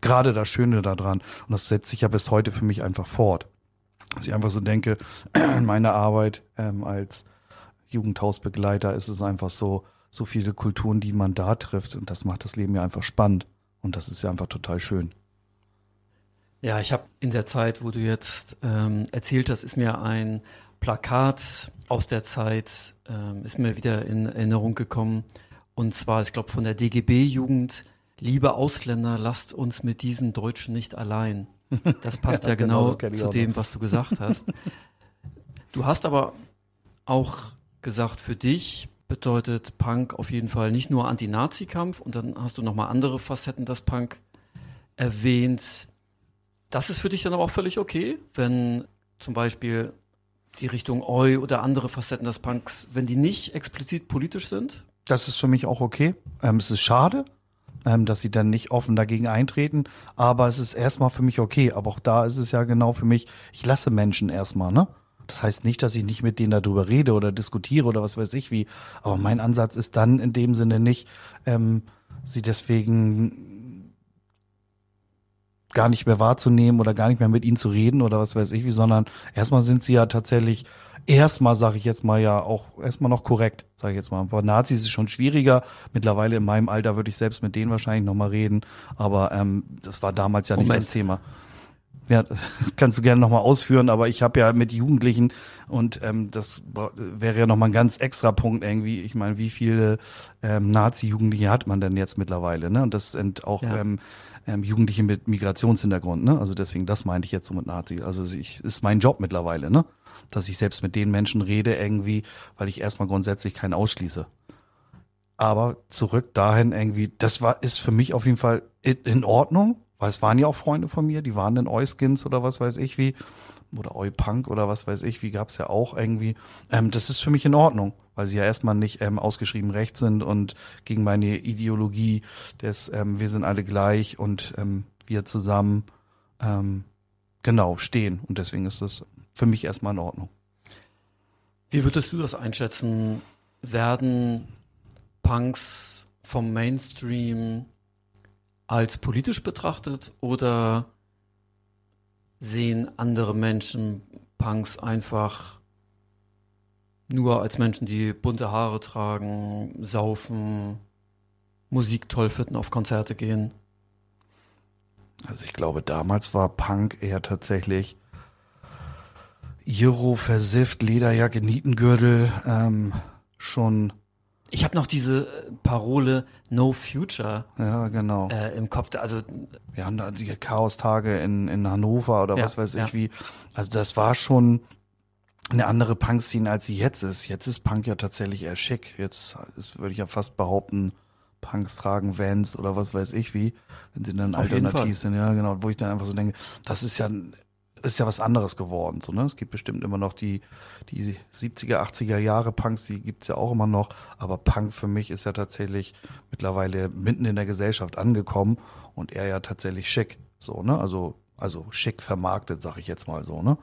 gerade das Schöne daran. Und das setzt sich ja bis heute für mich einfach fort. Dass ich einfach so denke, in meiner Arbeit ähm, als Jugendhausbegleiter ist es einfach so, so viele Kulturen, die man da trifft. Und das macht das Leben ja einfach spannend. Und das ist ja einfach total schön. Ja, ich habe in der Zeit, wo du jetzt ähm, erzählt hast, ist mir ein Plakat aus der Zeit, ähm, ist mir wieder in Erinnerung gekommen. Und zwar, ich glaube, von der DGB-Jugend, liebe Ausländer, lasst uns mit diesen Deutschen nicht allein. Das passt ja, ja genau, genau zu dem, was du gesagt hast. Du hast aber auch gesagt, für dich bedeutet Punk auf jeden Fall nicht nur Anti-Nazi-Kampf und dann hast du nochmal andere Facetten des Punk erwähnt. Das ist für dich dann aber auch völlig okay, wenn zum Beispiel die Richtung Oi oder andere Facetten des Punks, wenn die nicht explizit politisch sind? Das ist für mich auch okay. Ähm, es ist schade, ähm, dass sie dann nicht offen dagegen eintreten, aber es ist erstmal für mich okay. Aber auch da ist es ja genau für mich, ich lasse Menschen erstmal, ne? Das heißt nicht, dass ich nicht mit denen darüber rede oder diskutiere oder was weiß ich wie. Aber mein Ansatz ist dann in dem Sinne nicht, ähm, sie deswegen gar nicht mehr wahrzunehmen oder gar nicht mehr mit ihnen zu reden oder was weiß ich wie, sondern erstmal sind sie ja tatsächlich erstmal, sage ich jetzt mal ja auch erstmal noch korrekt, sage ich jetzt mal. Bei Nazis ist es schon schwieriger. Mittlerweile in meinem Alter würde ich selbst mit denen wahrscheinlich nochmal reden, aber ähm, das war damals ja nicht Moment. das Thema. Ja, das kannst du gerne nochmal ausführen, aber ich habe ja mit Jugendlichen und ähm, das wäre ja nochmal ein ganz extra Punkt irgendwie. Ich meine, wie viele ähm, Nazi-Jugendliche hat man denn jetzt mittlerweile? Ne? Und das sind auch ja. ähm, ähm, Jugendliche mit Migrationshintergrund. Ne? Also deswegen, das meinte ich jetzt so mit Nazi. Also ich, ist mein Job mittlerweile, ne? dass ich selbst mit den Menschen rede irgendwie, weil ich erstmal grundsätzlich keinen ausschließe. Aber zurück dahin irgendwie, das war ist für mich auf jeden Fall in Ordnung weil es waren ja auch Freunde von mir, die waren in Euskins oder was weiß ich wie. Oder Eupunk oder was weiß ich, wie gab's ja auch irgendwie. Ähm, das ist für mich in Ordnung, weil sie ja erstmal nicht ähm, ausgeschrieben recht sind und gegen meine Ideologie des ähm, Wir sind alle gleich und ähm, wir zusammen ähm, genau stehen. Und deswegen ist das für mich erstmal in Ordnung. Wie würdest du das einschätzen? Werden Punks vom Mainstream als politisch betrachtet oder sehen andere Menschen Punks einfach nur als Menschen, die bunte Haare tragen, saufen, Musik toll finden, auf Konzerte gehen? Also ich glaube, damals war Punk eher tatsächlich Iro, versifft, Lederjacke, Nietengürtel, ähm, schon ich habe noch diese äh, Parole No Future ja, genau. Äh, im Kopf. Also wir haben da die Chaos-Tage in, in Hannover oder ja, was weiß ich wie. Also das war schon eine andere Punk-Szene, als sie jetzt ist. Jetzt ist Punk ja tatsächlich eher schick. Jetzt würde ich ja fast behaupten, Punks tragen Vans oder was weiß ich wie, wenn sie dann Auf alternativ sind. Ja, genau. Wo ich dann einfach so denke, das ist ja ist ja was anderes geworden. So, ne? Es gibt bestimmt immer noch die, die 70er, 80er Jahre Punks, die gibt's ja auch immer noch. Aber Punk für mich ist ja tatsächlich mittlerweile mitten in der Gesellschaft angekommen und er ja tatsächlich schick. So, ne? Also, also schick vermarktet, sag ich jetzt mal so, ne?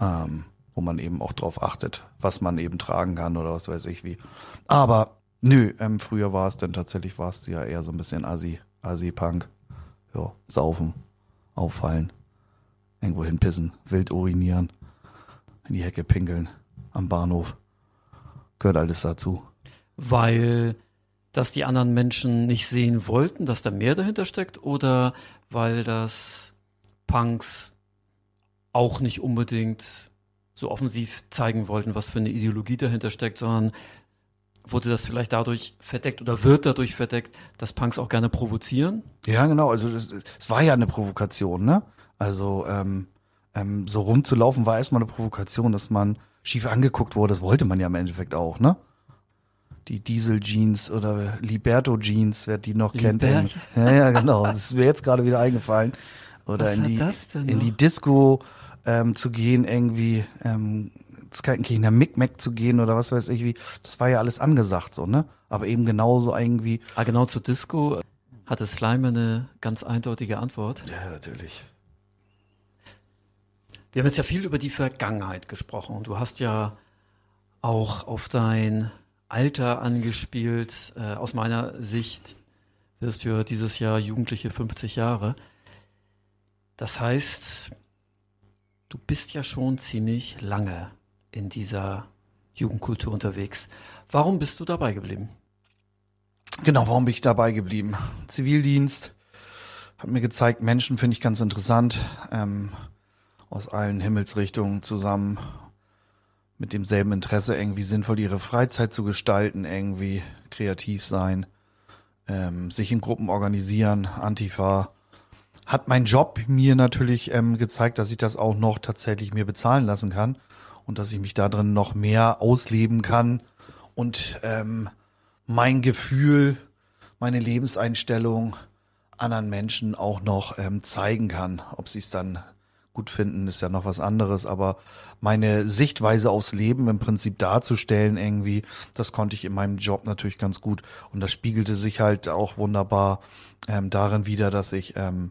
Ähm, wo man eben auch drauf achtet, was man eben tragen kann oder was weiß ich wie. Aber nö, ähm, früher war es dann tatsächlich, war es ja eher so ein bisschen Asi, Asi-Punk. Ja, saufen, auffallen irgendwo hinpissen, wild urinieren, in die Hecke pinkeln, am Bahnhof. Gehört alles dazu. Weil das die anderen Menschen nicht sehen wollten, dass da mehr dahinter steckt oder weil das Punks auch nicht unbedingt so offensiv zeigen wollten, was für eine Ideologie dahinter steckt, sondern wurde das vielleicht dadurch verdeckt oder wird dadurch verdeckt, dass Punks auch gerne provozieren? Ja, genau. Also es, es war ja eine Provokation, ne? Also ähm, ähm, so rumzulaufen war erstmal eine Provokation, dass man schief angeguckt wurde. Das wollte man ja im Endeffekt auch, ne? Die Diesel Jeans oder Liberto Jeans, wer die noch kennt. In, ja, ja, genau. Das ist mir jetzt gerade wieder eingefallen. Oder Was in die, in noch? die Disco ähm, zu gehen, irgendwie ähm, Skaltenkirchener Micmac zu gehen oder was weiß ich wie. Das war ja alles angesagt so, ne? Aber eben genauso irgendwie. Ah, genau zur Disco hatte Slime eine ganz eindeutige Antwort. Ja, natürlich. Wir haben jetzt ja viel über die Vergangenheit gesprochen du hast ja auch auf dein Alter angespielt. Äh, aus meiner Sicht wirst du ja dieses Jahr Jugendliche 50 Jahre. Das heißt, du bist ja schon ziemlich lange in dieser Jugendkultur unterwegs. Warum bist du dabei geblieben? Genau, warum bin ich dabei geblieben? Zivildienst, hat mir gezeigt, Menschen finde ich ganz interessant, ähm, aus allen Himmelsrichtungen zusammen mit demselben Interesse irgendwie sinnvoll ihre Freizeit zu gestalten, irgendwie kreativ sein, ähm, sich in Gruppen organisieren, Antifa. Hat mein Job mir natürlich ähm, gezeigt, dass ich das auch noch tatsächlich mir bezahlen lassen kann und dass ich mich da drin noch mehr ausleben kann und ähm, mein Gefühl, meine Lebenseinstellung anderen Menschen auch noch ähm, zeigen kann. Ob sie es dann gut finden, ist ja noch was anderes, aber meine Sichtweise aufs Leben im Prinzip darzustellen irgendwie, das konnte ich in meinem Job natürlich ganz gut. Und das spiegelte sich halt auch wunderbar ähm, darin wieder, dass ich ähm,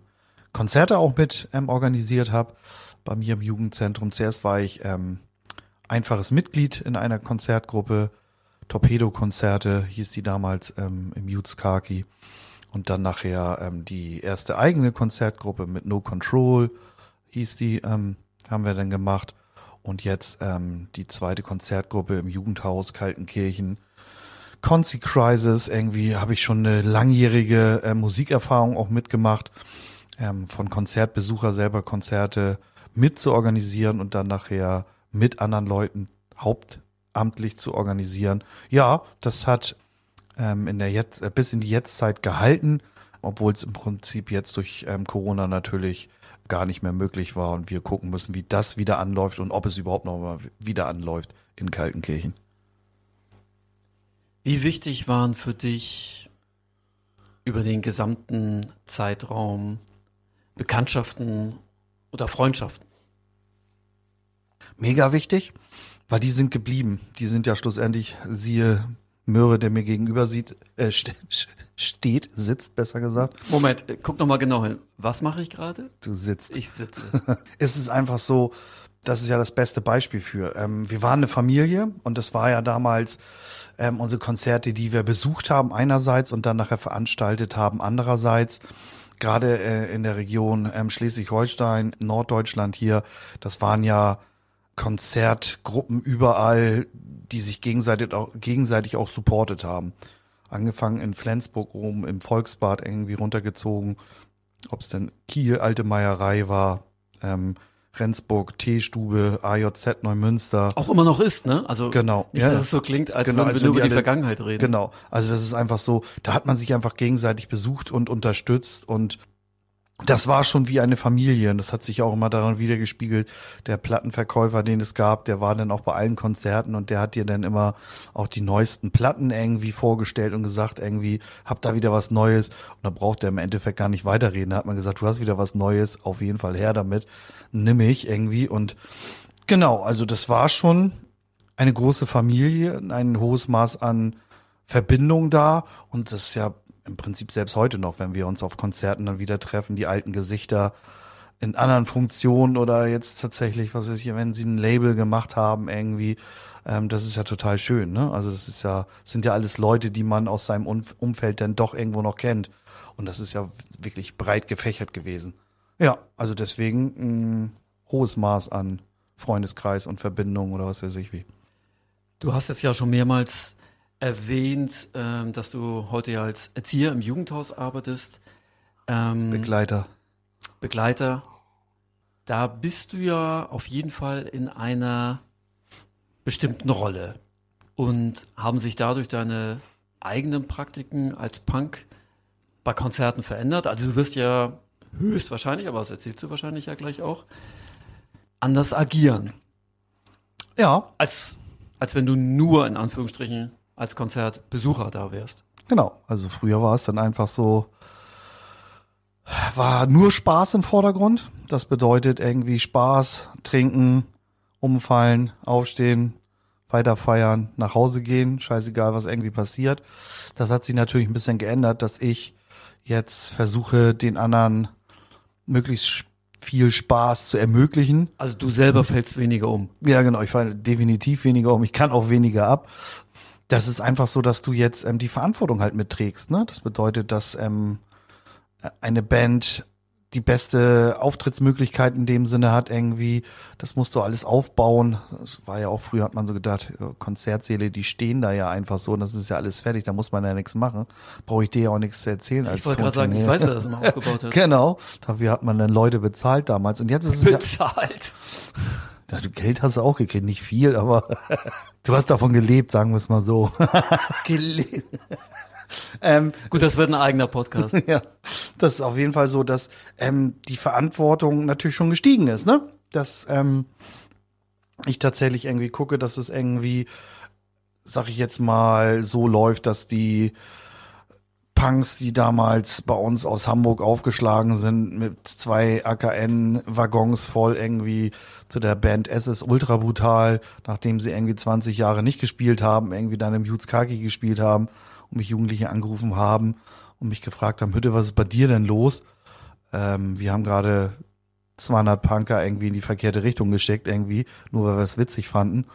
Konzerte auch mit ähm, organisiert habe bei mir im Jugendzentrum. Zuerst war ich ähm, einfaches Mitglied in einer Konzertgruppe, Torpedo-Konzerte hieß die damals ähm, im Youth Kaki. Und dann nachher ähm, die erste eigene Konzertgruppe mit No Control hieß die, ähm, haben wir dann gemacht. Und jetzt ähm, die zweite Konzertgruppe im Jugendhaus Kaltenkirchen. Concy Crisis, irgendwie habe ich schon eine langjährige äh, Musikerfahrung auch mitgemacht, ähm, von Konzertbesucher selber Konzerte mit zu organisieren und dann nachher mit anderen Leuten hauptamtlich zu organisieren. Ja, das hat ähm, in der jetzt, äh, bis in die Jetztzeit gehalten, obwohl es im Prinzip jetzt durch ähm, Corona natürlich gar nicht mehr möglich war und wir gucken müssen, wie das wieder anläuft und ob es überhaupt noch mal wieder anläuft in Kaltenkirchen. Wie wichtig waren für dich über den gesamten Zeitraum Bekanntschaften oder Freundschaften? Mega wichtig, weil die sind geblieben. Die sind ja schlussendlich, siehe Möhre, der mir gegenüber sieht, äh, st steht, sitzt, besser gesagt. Moment, äh, guck noch mal genau hin. Was mache ich gerade? Du sitzt. Ich sitze. es ist einfach so, das ist ja das beste Beispiel für. Ähm, wir waren eine Familie und das war ja damals ähm, unsere Konzerte, die wir besucht haben einerseits und dann nachher veranstaltet haben andererseits. Gerade äh, in der Region ähm, Schleswig-Holstein, Norddeutschland hier, das waren ja Konzertgruppen überall, die sich gegenseitig auch, gegenseitig auch supportet haben. Angefangen in Flensburg rum, im Volksbad irgendwie runtergezogen. Ob es denn Kiel, Alte Meierei war, ähm, Rendsburg, Teestube, AJZ Neumünster. Auch immer noch ist, ne? Also genau. nicht, ja. dass es so klingt, als Genau, würden wir nur wenn über die die alle- Vergangenheit reden. Genau. Also das ist einfach so, da hat man sich einfach gegenseitig besucht und unterstützt und das war schon wie eine Familie und das hat sich auch immer daran wiedergespiegelt. Der Plattenverkäufer, den es gab, der war dann auch bei allen Konzerten und der hat dir dann immer auch die neuesten Platten irgendwie vorgestellt und gesagt, irgendwie, hab da wieder was Neues. Und da braucht er im Endeffekt gar nicht weiterreden. Da hat man gesagt, du hast wieder was Neues, auf jeden Fall her damit, nimm ich irgendwie. Und genau, also das war schon eine große Familie, ein hohes Maß an Verbindung da und das ist ja im Prinzip selbst heute noch, wenn wir uns auf Konzerten dann wieder treffen, die alten Gesichter in anderen Funktionen oder jetzt tatsächlich, was weiß ich, wenn sie ein Label gemacht haben irgendwie, ähm, das ist ja total schön, ne? Also das ist ja, sind ja alles Leute, die man aus seinem Um- Umfeld dann doch irgendwo noch kennt und das ist ja wirklich breit gefächert gewesen. Ja, also deswegen ein hohes Maß an Freundeskreis und Verbindung oder was weiß ich wie. Du hast jetzt ja schon mehrmals erwähnt, ähm, dass du heute ja als Erzieher im Jugendhaus arbeitest, ähm, Begleiter. Begleiter. Da bist du ja auf jeden Fall in einer bestimmten Rolle. Und haben sich dadurch deine eigenen Praktiken als Punk bei Konzerten verändert? Also du wirst ja höchstwahrscheinlich, aber das erzählst du wahrscheinlich ja gleich auch, anders agieren. Ja, Als, als wenn du nur in Anführungsstrichen als Konzertbesucher da wärst. Genau, also früher war es dann einfach so, war nur Spaß im Vordergrund. Das bedeutet irgendwie Spaß, trinken, umfallen, aufstehen, weiter feiern, nach Hause gehen, scheißegal, was irgendwie passiert. Das hat sich natürlich ein bisschen geändert, dass ich jetzt versuche, den anderen möglichst viel Spaß zu ermöglichen. Also du selber fällst weniger um. Ja, genau. Ich falle definitiv weniger um. Ich kann auch weniger ab. Das ist einfach so, dass du jetzt ähm, die Verantwortung halt mitträgst. Ne? Das bedeutet, dass ähm, eine Band die beste Auftrittsmöglichkeit in dem Sinne hat irgendwie. Das musst du alles aufbauen. Das war ja auch früher, hat man so gedacht, Konzertsäle, die stehen da ja einfach so und das ist ja alles fertig, da muss man ja nichts machen. Brauche ich dir ja auch nichts zu erzählen. Ich wollte gerade sagen, ich weiß, wer das immer aufgebaut hat. genau, dafür hat man dann Leute bezahlt damals und jetzt ist es Bezahlt. Ja, Geld hast du auch gekriegt, nicht viel, aber du hast davon gelebt, sagen wir es mal so. gelebt. Ähm, Gut, das wird ein eigener Podcast. ja, das ist auf jeden Fall so, dass ähm, die Verantwortung natürlich schon gestiegen ist, ne? Dass ähm, ich tatsächlich irgendwie gucke, dass es irgendwie, sag ich jetzt mal, so läuft, dass die Punks, die damals bei uns aus Hamburg aufgeschlagen sind, mit zwei AKN-Waggons voll irgendwie zu der Band SS Ultra Brutal, nachdem sie irgendwie 20 Jahre nicht gespielt haben, irgendwie dann im Jutskaki gespielt haben und mich Jugendliche angerufen haben und mich gefragt haben, Hütte, was ist bei dir denn los? Ähm, wir haben gerade 200 Punker irgendwie in die verkehrte Richtung geschickt, irgendwie, nur weil wir es witzig fanden.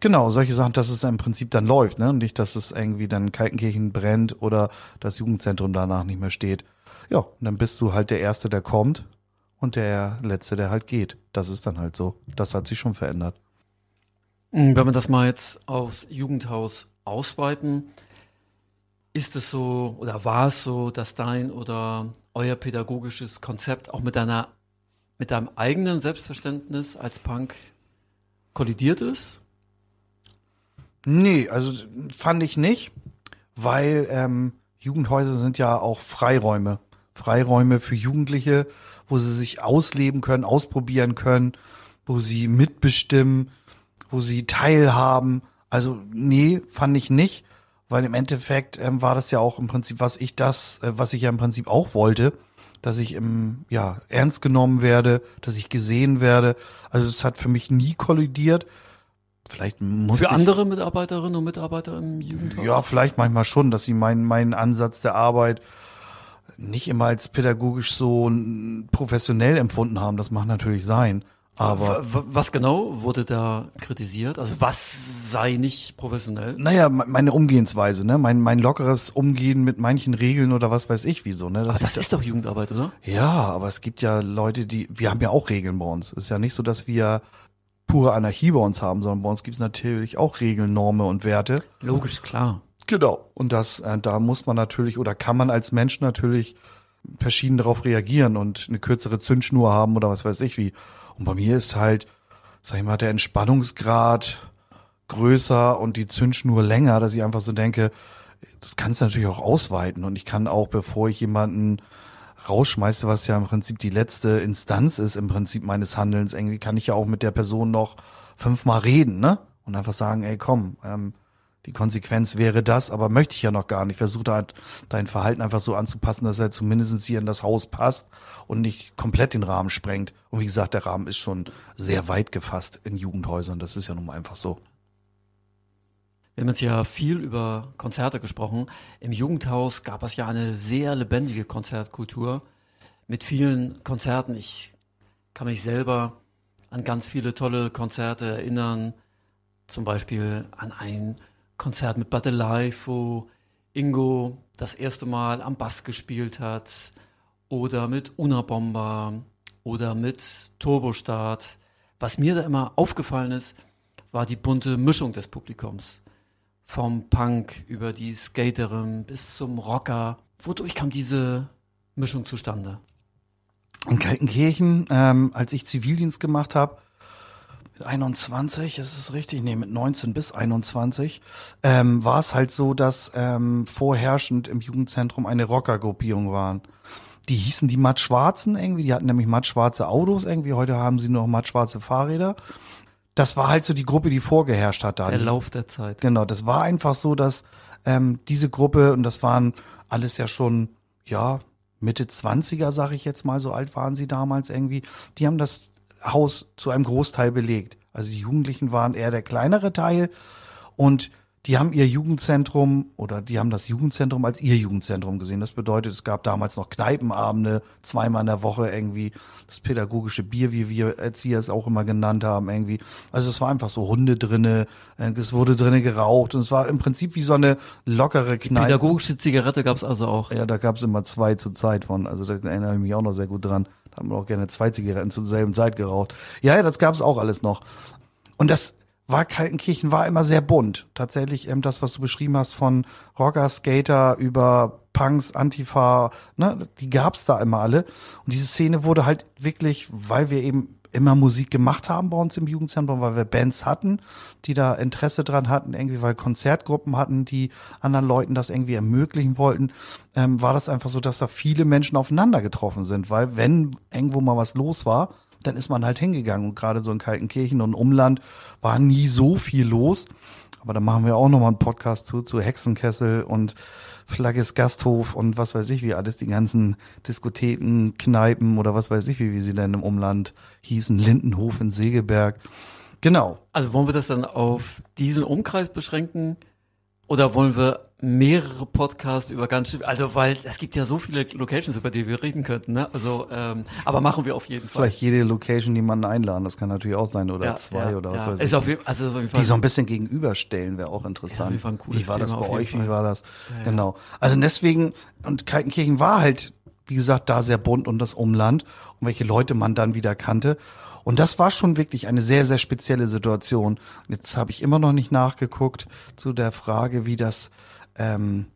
Genau, solche Sachen, dass es im Prinzip dann läuft, ne? Und nicht, dass es irgendwie dann Kaltenkirchen brennt oder das Jugendzentrum danach nicht mehr steht. Ja, und dann bist du halt der Erste, der kommt und der Letzte, der halt geht. Das ist dann halt so. Das hat sich schon verändert. Wenn wir das mal jetzt aufs Jugendhaus ausweiten, ist es so oder war es so, dass dein oder euer pädagogisches Konzept auch mit deiner, mit deinem eigenen Selbstverständnis als Punk kollidiert ist? Nee, also fand ich nicht, weil ähm, Jugendhäuser sind ja auch Freiräume. Freiräume für Jugendliche, wo sie sich ausleben können, ausprobieren können, wo sie mitbestimmen, wo sie teilhaben. Also nee, fand ich nicht weil im Endeffekt ähm, war das ja auch im Prinzip, was ich das, äh, was ich ja im Prinzip auch wollte, dass ich im, ja, ernst genommen werde, dass ich gesehen werde. Also es hat für mich nie kollidiert. Vielleicht muss Für ich, andere Mitarbeiterinnen und Mitarbeiter im Jugendhaus? Ja, vielleicht manchmal schon, dass sie meinen, meinen Ansatz der Arbeit nicht immer als pädagogisch so professionell empfunden haben. Das mag natürlich sein. Aber was genau wurde da kritisiert? Also was sei nicht professionell? Naja, meine Umgehensweise, ne? Mein, mein lockeres Umgehen mit manchen Regeln oder was weiß ich wieso, ne? Das, aber das ist doch Jugendarbeit, oder? Ja, aber es gibt ja Leute, die, wir haben ja auch Regeln bei uns. Es ist ja nicht so, dass wir pure Anarchie bei uns haben, sondern bei uns gibt es natürlich auch Regeln, Normen und Werte. Logisch, klar. Genau. Und das, äh, da muss man natürlich oder kann man als Mensch natürlich verschieden darauf reagieren und eine kürzere Zündschnur haben oder was weiß ich wie. Und bei mir ist halt, sag ich mal, der Entspannungsgrad größer und die Zündschnur länger, dass ich einfach so denke, das kannst du natürlich auch ausweiten und ich kann auch, bevor ich jemanden rausschmeiße, was ja im Prinzip die letzte Instanz ist, im Prinzip meines Handelns, irgendwie kann ich ja auch mit der Person noch fünfmal reden, ne? Und einfach sagen, ey, komm, ähm, die Konsequenz wäre das, aber möchte ich ja noch gar nicht. Versuche halt dein Verhalten einfach so anzupassen, dass er zumindest hier in das Haus passt und nicht komplett den Rahmen sprengt. Und wie gesagt, der Rahmen ist schon sehr weit gefasst in Jugendhäusern. Das ist ja nun mal einfach so. Wir haben jetzt ja viel über Konzerte gesprochen. Im Jugendhaus gab es ja eine sehr lebendige Konzertkultur mit vielen Konzerten. Ich kann mich selber an ganz viele tolle Konzerte erinnern. Zum Beispiel an ein Konzert mit But Alive, wo Ingo das erste Mal am Bass gespielt hat oder mit Una Bomba oder mit Turbostart. Was mir da immer aufgefallen ist, war die bunte Mischung des Publikums. Vom Punk über die Skaterin bis zum Rocker. Wodurch kam diese Mischung zustande? In Kaltenkirchen, ähm, als ich Zivildienst gemacht habe, 21, ist es richtig? Nee, mit 19 bis 21 ähm, war es halt so, dass ähm, vorherrschend im Jugendzentrum eine Rockergruppierung waren. Die hießen die Matt-Schwarzen irgendwie, die hatten nämlich matt-schwarze Autos irgendwie, heute haben sie noch matt-schwarze Fahrräder. Das war halt so die Gruppe, die vorgeherrscht hat da. Der Lauf der Zeit. Genau, das war einfach so, dass ähm, diese Gruppe, und das waren alles ja schon, ja, Mitte 20er, sag ich jetzt mal, so alt waren sie damals irgendwie, die haben das Haus zu einem Großteil belegt. Also die Jugendlichen waren eher der kleinere Teil und die haben ihr Jugendzentrum oder die haben das Jugendzentrum als ihr Jugendzentrum gesehen. Das bedeutet, es gab damals noch Kneipenabende, zweimal in der Woche irgendwie, das pädagogische Bier, wie wir Erzieher es auch immer genannt haben, irgendwie. Also es war einfach so Hunde drinne, äh, es wurde drinne geraucht und es war im Prinzip wie so eine lockere Kneipe. Pädagogische Zigarette gab's also auch. Ja, da gab's immer zwei zur Zeit von. Also da erinnere ich mich auch noch sehr gut dran. Da haben wir auch gerne zwei Zigaretten zur selben Zeit geraucht. Ja, ja, das gab's auch alles noch. Und das war Kaltenkirchen war immer sehr bunt. Tatsächlich ähm, das, was du beschrieben hast von Rocker, Skater über Punks, Antifa, ne, die gab's da immer alle. Und diese Szene wurde halt wirklich, weil wir eben immer Musik gemacht haben bei uns im Jugendzentrum, weil wir Bands hatten, die da Interesse dran hatten, irgendwie, weil Konzertgruppen hatten, die anderen Leuten das irgendwie ermöglichen wollten, ähm, war das einfach so, dass da viele Menschen aufeinander getroffen sind, weil wenn irgendwo mal was los war, dann ist man halt hingegangen. Und gerade so in Kaltenkirchen und Umland war nie so viel los. Aber da machen wir auch nochmal einen Podcast zu, zu Hexenkessel und Flagges Gasthof und was weiß ich wie alles, die ganzen Diskotheken, Kneipen oder was weiß ich wie, wie sie denn im Umland hießen, Lindenhof in Segeberg. Genau. Also wollen wir das dann auf diesen Umkreis beschränken? Oder wollen wir mehrere Podcasts über ganz, also weil es gibt ja so viele Locations, über die wir reden könnten, ne? Also, ähm, aber machen wir auf jeden Fall. Vielleicht jede Location, die man einladen, das kann natürlich auch sein oder ja, zwei ja, oder was ja. weiß ich. Ist auf jeden, also auf jeden Fall. Die so ein bisschen gegenüberstellen wäre auch interessant. Ja, Wie war das bei euch? Wie war das? Genau. Also deswegen und Kaltenkirchen war halt, wie gesagt, da sehr bunt und das Umland und welche Leute man dann wieder kannte. Und das war schon wirklich eine sehr, sehr spezielle Situation. Jetzt habe ich immer noch nicht nachgeguckt zu der Frage, wie das ähm,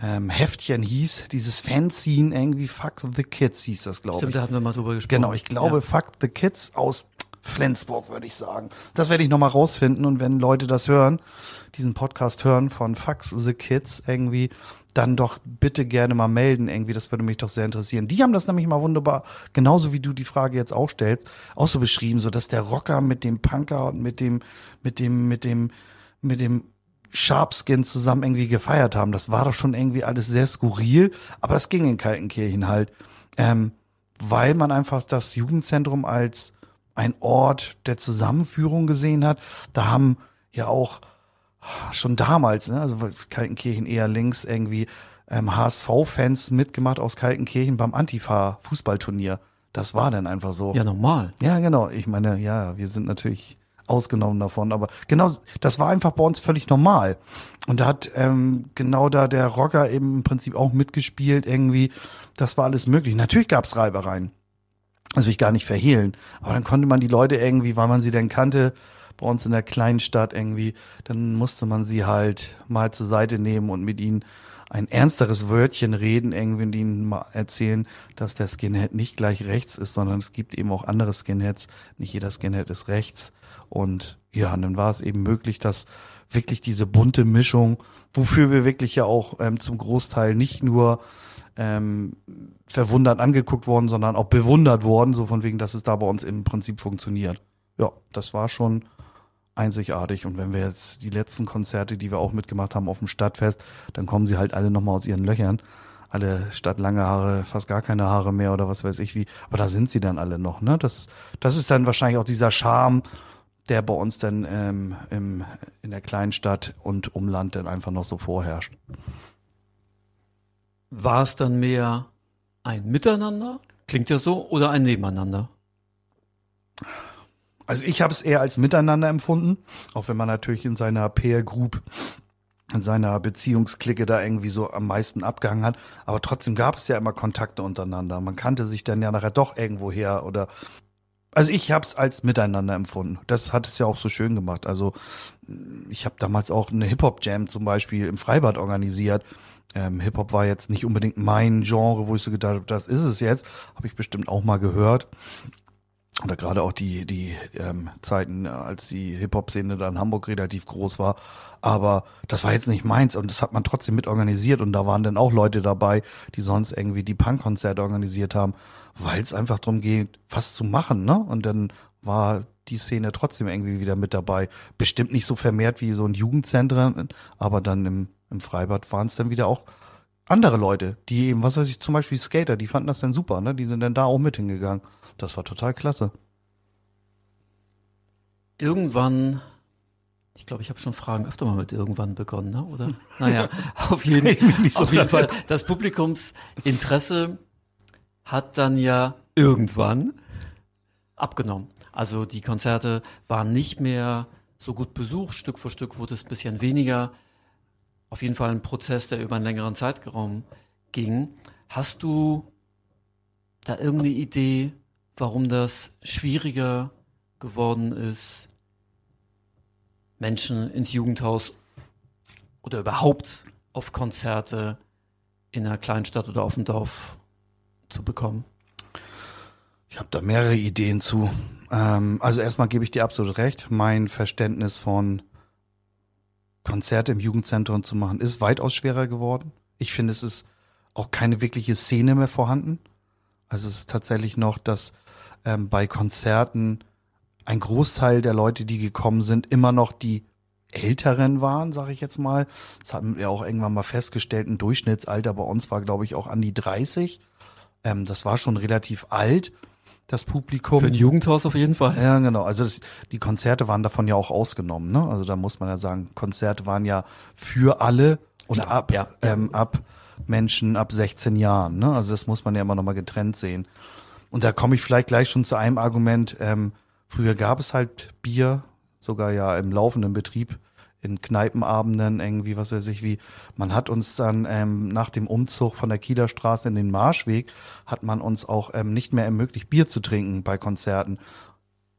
ähm, Heftchen hieß, dieses Fanzine irgendwie Fuck the Kids hieß das, glaube ich. Stimmt, da hatten wir mal drüber gesprochen. Genau, ich glaube ja. Fuck the Kids aus Flensburg, würde ich sagen. Das werde ich nochmal rausfinden und wenn Leute das hören, diesen Podcast hören von Fuck the Kids irgendwie, dann doch bitte gerne mal melden irgendwie, das würde mich doch sehr interessieren. Die haben das nämlich mal wunderbar, genauso wie du die Frage jetzt auch stellst, auch so beschrieben, so dass der Rocker mit dem Punker und mit dem, mit dem, mit dem, mit dem Sharpskin zusammen irgendwie gefeiert haben. Das war doch schon irgendwie alles sehr skurril, aber das ging in Kaltenkirchen halt, ähm, weil man einfach das Jugendzentrum als ein Ort der Zusammenführung gesehen hat. Da haben ja auch schon damals, ne, also Kaltenkirchen eher links irgendwie ähm, HSV-Fans mitgemacht aus Kaltenkirchen beim Antifa-Fußballturnier. Das war dann einfach so. Ja, normal. Ja, genau. Ich meine, ja, wir sind natürlich ausgenommen davon. Aber genau, das war einfach bei uns völlig normal. Und da hat ähm, genau da der Rocker eben im Prinzip auch mitgespielt irgendwie. Das war alles möglich. Natürlich gab's Reibereien. Das ich gar nicht verhehlen. Aber dann konnte man die Leute irgendwie, weil man sie denn kannte, bei uns in der kleinen Stadt irgendwie, dann musste man sie halt mal zur Seite nehmen und mit ihnen ein ernsteres Wörtchen reden, irgendwie und ihnen mal erzählen, dass der Skinhead nicht gleich rechts ist, sondern es gibt eben auch andere Skinheads. Nicht jeder Skinhead ist rechts. Und ja, dann war es eben möglich, dass wirklich diese bunte Mischung, wofür wir wirklich ja auch ähm, zum Großteil nicht nur ähm, verwundert angeguckt worden, sondern auch bewundert worden, so von wegen, dass es da bei uns im Prinzip funktioniert. Ja, das war schon einzigartig. Und wenn wir jetzt die letzten Konzerte, die wir auch mitgemacht haben auf dem Stadtfest, dann kommen sie halt alle nochmal aus ihren Löchern. Alle statt lange Haare, fast gar keine Haare mehr oder was weiß ich wie. Aber da sind sie dann alle noch, ne? Das, das ist dann wahrscheinlich auch dieser Charme, der bei uns dann ähm, im, in der kleinen Stadt und Umland dann einfach noch so vorherrscht. War es dann mehr ein Miteinander? Klingt ja so, oder ein Nebeneinander? Also ich habe es eher als Miteinander empfunden, auch wenn man natürlich in seiner Peer Group, in seiner Beziehungsklicke da irgendwie so am meisten abgehangen hat. Aber trotzdem gab es ja immer Kontakte untereinander. Man kannte sich dann ja nachher doch irgendwo her oder also ich habe es als Miteinander empfunden. Das hat es ja auch so schön gemacht. Also ich habe damals auch eine Hip-Hop-Jam zum Beispiel im Freibad organisiert. Ähm, Hip-Hop war jetzt nicht unbedingt mein Genre, wo ich so gedacht habe, das ist es jetzt. Habe ich bestimmt auch mal gehört oder gerade auch die die ähm, Zeiten, als die Hip-Hop-Szene da in Hamburg relativ groß war. Aber das war jetzt nicht meins und das hat man trotzdem mit organisiert und da waren dann auch Leute dabei, die sonst irgendwie die Punk-Konzerte organisiert haben, weil es einfach darum geht, was zu machen, ne? Und dann war die Szene trotzdem irgendwie wieder mit dabei. Bestimmt nicht so vermehrt wie so ein Jugendzentrum, aber dann im, im Freibad waren es dann wieder auch andere Leute, die eben, was weiß ich, zum Beispiel Skater, die fanden das dann super, ne? Die sind dann da auch mit hingegangen. Das war total klasse. Irgendwann Ich glaube, ich habe schon Fragen öfter mal mit irgendwann begonnen, ne? oder? Naja, auf jeden, so auf jeden Fall. Das Publikumsinteresse hat dann ja irgendwann abgenommen. Also die Konzerte waren nicht mehr so gut besucht. Stück für Stück wurde es ein bisschen weniger. Auf jeden Fall ein Prozess, der über einen längeren Zeitraum ging. Hast du da irgendeine Idee, warum das schwieriger geworden ist, Menschen ins Jugendhaus oder überhaupt auf Konzerte in einer Kleinstadt oder auf dem Dorf zu bekommen? Ich habe da mehrere Ideen zu. Ähm, also erstmal gebe ich dir absolut recht. Mein Verständnis von Konzerte im Jugendzentrum zu machen ist weitaus schwerer geworden. Ich finde, es ist auch keine wirkliche Szene mehr vorhanden. Also es ist tatsächlich noch, dass ähm, bei Konzerten ein Großteil der Leute, die gekommen sind, immer noch die Älteren waren, sage ich jetzt mal. Das hatten wir auch irgendwann mal festgestellt. Ein Durchschnittsalter bei uns war, glaube ich, auch an die 30. Ähm, das war schon relativ alt, das Publikum. Für ein Jugendhaus auf jeden Fall. Ja, genau. Also das, die Konzerte waren davon ja auch ausgenommen. Ne? Also da muss man ja sagen, Konzerte waren ja für alle und Klar, ab, ja, ähm, ab Menschen ab 16 Jahren. Ne? Also das muss man ja immer nochmal getrennt sehen. Und da komme ich vielleicht gleich schon zu einem Argument. Ähm, früher gab es halt Bier, sogar ja im laufenden Betrieb in Kneipenabenden irgendwie, was weiß ich wie. Man hat uns dann ähm, nach dem Umzug von der Kieler Straße in den Marschweg, hat man uns auch ähm, nicht mehr ermöglicht, Bier zu trinken bei Konzerten.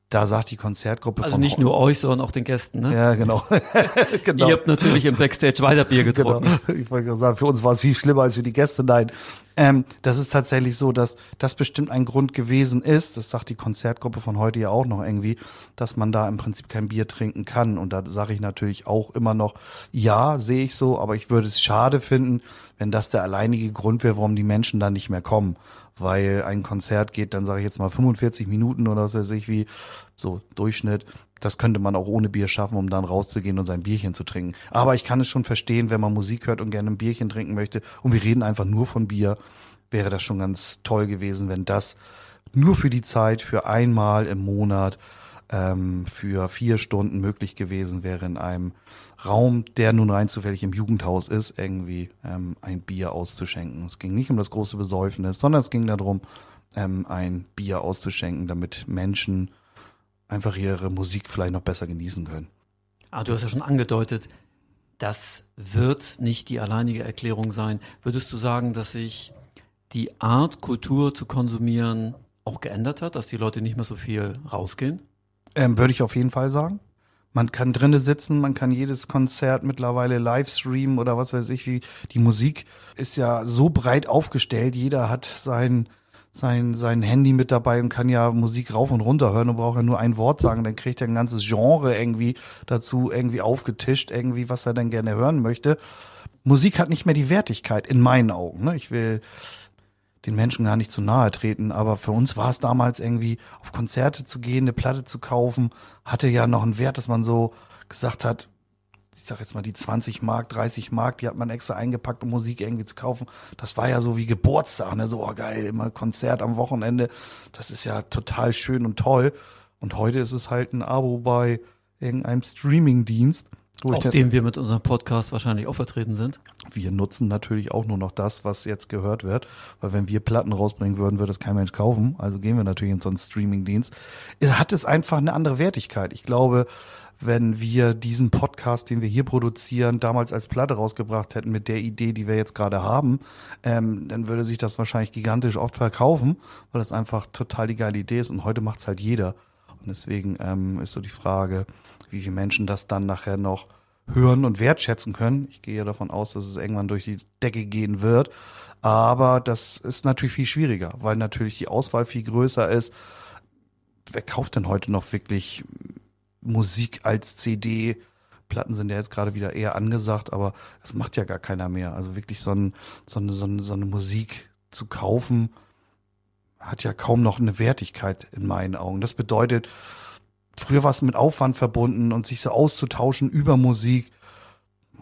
Da sagt die Konzertgruppe also von nicht nur euch, sondern auch den Gästen, ne? Ja, genau. genau. Ihr habt natürlich im Backstage weiter Bier getrunken. Genau. Ich wollte gerade sagen, für uns war es viel schlimmer als für die Gäste. Nein, ähm, das ist tatsächlich so, dass das bestimmt ein Grund gewesen ist. Das sagt die Konzertgruppe von heute ja auch noch irgendwie, dass man da im Prinzip kein Bier trinken kann. Und da sage ich natürlich auch immer noch, ja, sehe ich so, aber ich würde es schade finden, wenn das der alleinige Grund wäre, warum die Menschen da nicht mehr kommen weil ein Konzert geht dann, sage ich jetzt mal, 45 Minuten oder was weiß ich wie, so Durchschnitt. Das könnte man auch ohne Bier schaffen, um dann rauszugehen und sein Bierchen zu trinken. Aber ich kann es schon verstehen, wenn man Musik hört und gerne ein Bierchen trinken möchte und wir reden einfach nur von Bier, wäre das schon ganz toll gewesen, wenn das nur für die Zeit, für einmal im Monat, ähm, für vier Stunden möglich gewesen wäre in einem Raum, der nun rein zufällig im Jugendhaus ist, irgendwie ähm, ein Bier auszuschenken. Es ging nicht um das große Besäufnis, sondern es ging darum, ähm, ein Bier auszuschenken, damit Menschen einfach ihre Musik vielleicht noch besser genießen können. Ah, du hast ja schon angedeutet, das wird nicht die alleinige Erklärung sein. Würdest du sagen, dass sich die Art, Kultur zu konsumieren, auch geändert hat, dass die Leute nicht mehr so viel rausgehen? Ähm, würde ich auf jeden Fall sagen. Man kann drinnen sitzen, man kann jedes Konzert mittlerweile live streamen oder was weiß ich wie. Die Musik ist ja so breit aufgestellt. Jeder hat sein, sein, sein Handy mit dabei und kann ja Musik rauf und runter hören und braucht ja nur ein Wort sagen. Dann kriegt er ein ganzes Genre irgendwie dazu irgendwie aufgetischt, irgendwie, was er dann gerne hören möchte. Musik hat nicht mehr die Wertigkeit in meinen Augen. Ne? Ich will den Menschen gar nicht zu nahe treten, aber für uns war es damals irgendwie, auf Konzerte zu gehen, eine Platte zu kaufen, hatte ja noch einen Wert, dass man so gesagt hat, ich sag jetzt mal die 20 Mark, 30 Mark, die hat man extra eingepackt, um Musik irgendwie zu kaufen. Das war ja so wie Geburtstag, ne? So, oh geil, immer Konzert am Wochenende. Das ist ja total schön und toll. Und heute ist es halt ein Abo bei irgendeinem Streamingdienst. Auf dem wir mit unserem Podcast wahrscheinlich auch vertreten sind. Wir nutzen natürlich auch nur noch das, was jetzt gehört wird, weil wenn wir Platten rausbringen würden, würde es kein Mensch kaufen. Also gehen wir natürlich in so einen Streamingdienst. Hat es einfach eine andere Wertigkeit. Ich glaube, wenn wir diesen Podcast, den wir hier produzieren, damals als Platte rausgebracht hätten mit der Idee, die wir jetzt gerade haben, ähm, dann würde sich das wahrscheinlich gigantisch oft verkaufen, weil das einfach total die geile Idee ist und heute macht's halt jeder. Und deswegen ähm, ist so die Frage, wie viele Menschen das dann nachher noch hören und wertschätzen können. Ich gehe davon aus, dass es irgendwann durch die Decke gehen wird. Aber das ist natürlich viel schwieriger, weil natürlich die Auswahl viel größer ist. Wer kauft denn heute noch wirklich Musik als CD? Platten sind ja jetzt gerade wieder eher angesagt, aber das macht ja gar keiner mehr. Also wirklich so, ein, so, eine, so, eine, so eine Musik zu kaufen, hat ja kaum noch eine Wertigkeit in meinen Augen. Das bedeutet, früher war es mit Aufwand verbunden und sich so auszutauschen über Musik.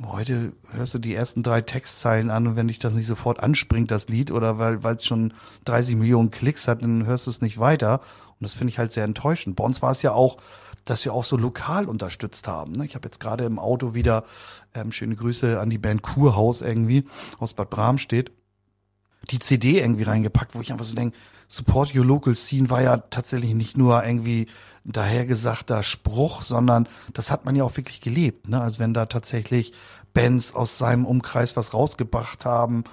Heute hörst du die ersten drei Textzeilen an und wenn dich das nicht sofort anspringt, das Lied, oder weil es schon 30 Millionen Klicks hat, dann hörst du es nicht weiter. Und das finde ich halt sehr enttäuschend. Bei uns war es ja auch dass wir auch so lokal unterstützt haben. Ne? Ich habe jetzt gerade im Auto wieder ähm, schöne Grüße an die Band Kurhaus irgendwie aus Bad Bramstedt die CD irgendwie reingepackt, wo ich einfach so denke, Support Your Local Scene war ja tatsächlich nicht nur irgendwie dahergesagter Spruch, sondern das hat man ja auch wirklich gelebt. Ne? Also wenn da tatsächlich Bands aus seinem Umkreis was rausgebracht haben,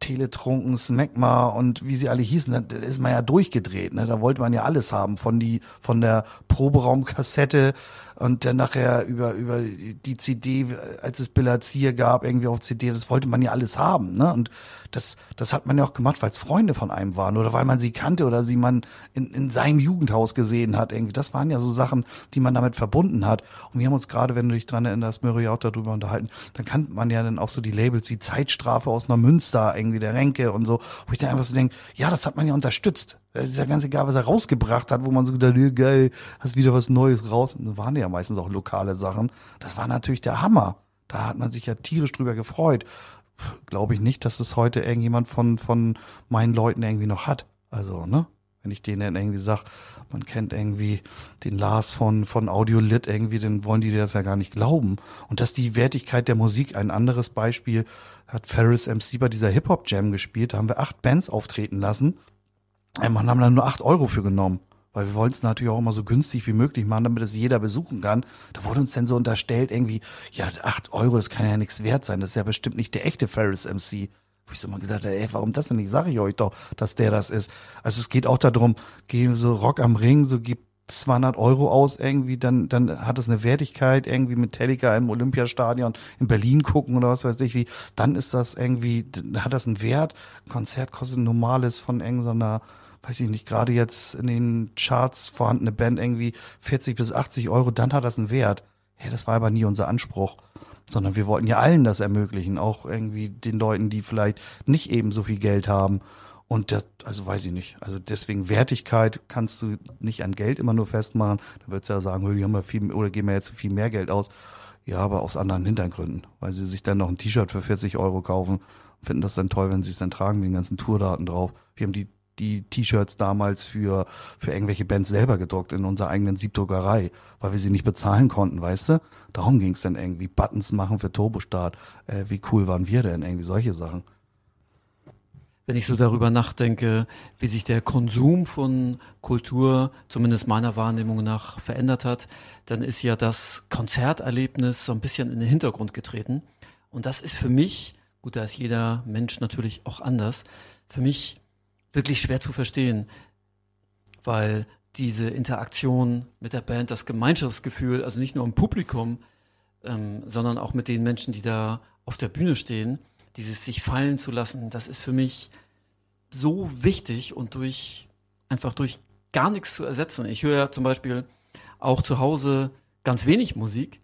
Teletrunken, Smegma und wie sie alle hießen, da ist man ja durchgedreht. Ne? Da wollte man ja alles haben, von die von der Proberaumkassette und dann nachher über über die CD, als es Billazier gab, irgendwie auf CD, das wollte man ja alles haben. Ne? Und das das hat man ja auch gemacht, weil es Freunde von einem waren oder weil man sie kannte oder sie man in, in seinem Jugendhaus gesehen hat. Irgendwie, das waren ja so Sachen, die man damit verbunden hat. Und wir haben uns gerade, wenn du dich dran erinnerst, Murray auch darüber unterhalten, dann kannte man ja dann auch so die Labels wie Zeitstrafe aus Neumünster, irgendwie der Renke und so, wo ich dann einfach so denke, ja, das hat man ja unterstützt. Es ist ja ganz egal, was er rausgebracht hat, wo man so gedacht, ja, geil, hast wieder was Neues raus. Und das waren ja meistens auch lokale Sachen. Das war natürlich der Hammer. Da hat man sich ja tierisch drüber gefreut. Glaube ich nicht, dass es heute irgendjemand von, von meinen Leuten irgendwie noch hat. Also, ne? Wenn ich denen dann irgendwie sag, man kennt irgendwie den Lars von, von Audiolit irgendwie, dann wollen die das ja gar nicht glauben. Und dass die Wertigkeit der Musik, ein anderes Beispiel, hat Ferris MC bei dieser Hip-Hop-Jam gespielt, da haben wir acht Bands auftreten lassen äh, man haben dann nur acht Euro für genommen. Weil wir wollten es natürlich auch immer so günstig wie möglich machen, damit es jeder besuchen kann. Da wurde uns dann so unterstellt, irgendwie, ja, acht Euro, das kann ja nichts wert sein. Das ist ja bestimmt nicht der echte Ferris MC. Wo ich so mal gesagt habe, ey, warum das denn nicht? Sage ich euch doch, dass der das ist. Also es geht auch darum, gehen so Rock am Ring, so gibt 200 Euro aus irgendwie, dann, dann hat es eine Wertigkeit, irgendwie Metallica im Olympiastadion in Berlin gucken oder was weiß ich wie, dann ist das irgendwie, hat das einen Wert. Konzert kostet ein normales von irgendeiner, weiß ich nicht, gerade jetzt in den Charts vorhandene Band irgendwie 40 bis 80 Euro, dann hat das einen Wert. Ja, das war aber nie unser Anspruch, sondern wir wollten ja allen das ermöglichen, auch irgendwie den Leuten, die vielleicht nicht eben so viel Geld haben. Und das, also weiß ich nicht. Also deswegen Wertigkeit kannst du nicht an Geld immer nur festmachen. Da würdest du ja sagen, die haben wir viel, oder geben wir jetzt viel mehr Geld aus. Ja, aber aus anderen Hintergründen, weil sie sich dann noch ein T-Shirt für 40 Euro kaufen finden das dann toll, wenn sie es dann tragen, mit den ganzen Tourdaten drauf. Wir haben die die T-Shirts damals für, für irgendwelche Bands selber gedruckt in unserer eigenen Siebdruckerei, weil wir sie nicht bezahlen konnten, weißt du? Darum ging es dann irgendwie. Buttons machen für Turbostart. Äh, wie cool waren wir denn? Irgendwie solche Sachen wenn ich so darüber nachdenke, wie sich der Konsum von Kultur, zumindest meiner Wahrnehmung nach, verändert hat, dann ist ja das Konzerterlebnis so ein bisschen in den Hintergrund getreten. Und das ist für mich, gut, da ist jeder Mensch natürlich auch anders, für mich wirklich schwer zu verstehen, weil diese Interaktion mit der Band, das Gemeinschaftsgefühl, also nicht nur im Publikum, ähm, sondern auch mit den Menschen, die da auf der Bühne stehen, dieses sich fallen zu lassen, das ist für mich so wichtig und durch einfach durch gar nichts zu ersetzen. Ich höre zum Beispiel auch zu Hause ganz wenig Musik,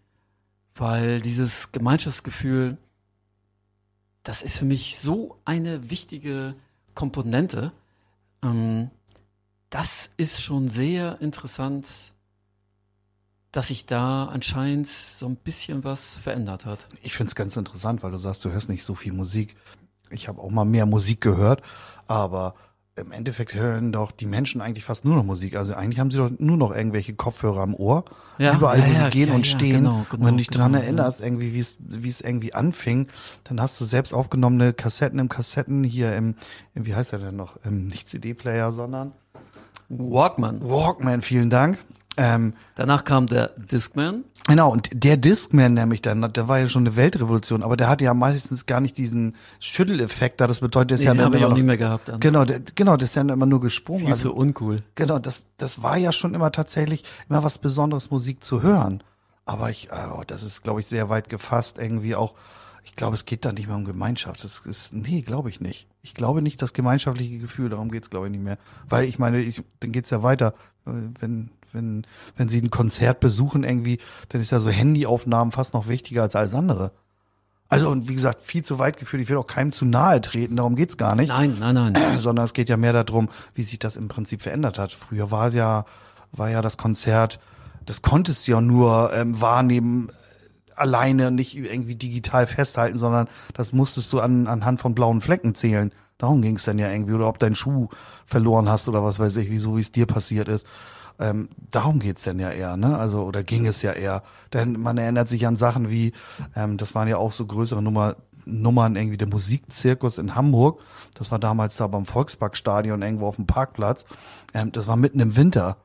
weil dieses Gemeinschaftsgefühl, das ist für mich so eine wichtige Komponente. Ähm, das ist schon sehr interessant dass sich da anscheinend so ein bisschen was verändert hat. Ich finde es ganz interessant, weil du sagst, du hörst nicht so viel Musik. Ich habe auch mal mehr Musik gehört, aber im Endeffekt hören doch die Menschen eigentlich fast nur noch Musik. Also eigentlich haben sie doch nur noch irgendwelche Kopfhörer am Ohr, ja, überall, ja, wo ja, sie gehen und stehen. Genau, genau, und wenn du dich genau, dran erinnerst, irgendwie, wie es wie es irgendwie anfing, dann hast du selbst aufgenommene Kassetten im Kassetten hier im, im wie heißt er denn noch, im nicht CD-Player, sondern Walkman. Walkman, vielen Dank. Ähm, Danach kam der Discman. Genau, und der Discman nämlich dann, der war ja schon eine Weltrevolution, aber der hatte ja meistens gar nicht diesen Schütteleffekt da, das bedeutet, das nee, ja dann immer noch, nie mehr gehabt. Dann. Genau, der, genau, das ist dann immer nur gesprungen. Viel also, zu uncool. Genau, das, das war ja schon immer tatsächlich immer was Besonderes, Musik zu hören. Aber ich, oh, das ist, glaube ich, sehr weit gefasst, irgendwie auch, ich glaube, es geht da nicht mehr um Gemeinschaft. Das ist, nee, glaube ich nicht. Ich glaube nicht das gemeinschaftliche Gefühl, darum geht's, glaube ich, nicht mehr. Weil ich meine, ich, dann geht's ja weiter. Wenn, wenn, wenn sie ein Konzert besuchen irgendwie, dann ist ja so Handyaufnahmen fast noch wichtiger als alles andere. Also und wie gesagt, viel zu weit geführt. Ich will auch keinem zu nahe treten, darum geht's gar nicht. Nein, nein, nein. Sondern es geht ja mehr darum, wie sich das im Prinzip verändert hat. Früher war es ja, war ja das Konzert, das konntest du ja nur ähm, wahrnehmen äh, alleine, nicht irgendwie digital festhalten, sondern das musstest du an, anhand von blauen Flecken zählen. Darum ging's dann ja irgendwie. Oder ob dein Schuh verloren hast oder was weiß ich, wieso wie es dir passiert ist. Ähm, darum geht's denn ja eher, ne? Also, oder ging es ja eher. Denn man erinnert sich an Sachen wie, ähm, das waren ja auch so größere Nummer, Nummern, irgendwie der Musikzirkus in Hamburg. Das war damals da beim Volksparkstadion irgendwo auf dem Parkplatz. Ähm, das war mitten im Winter.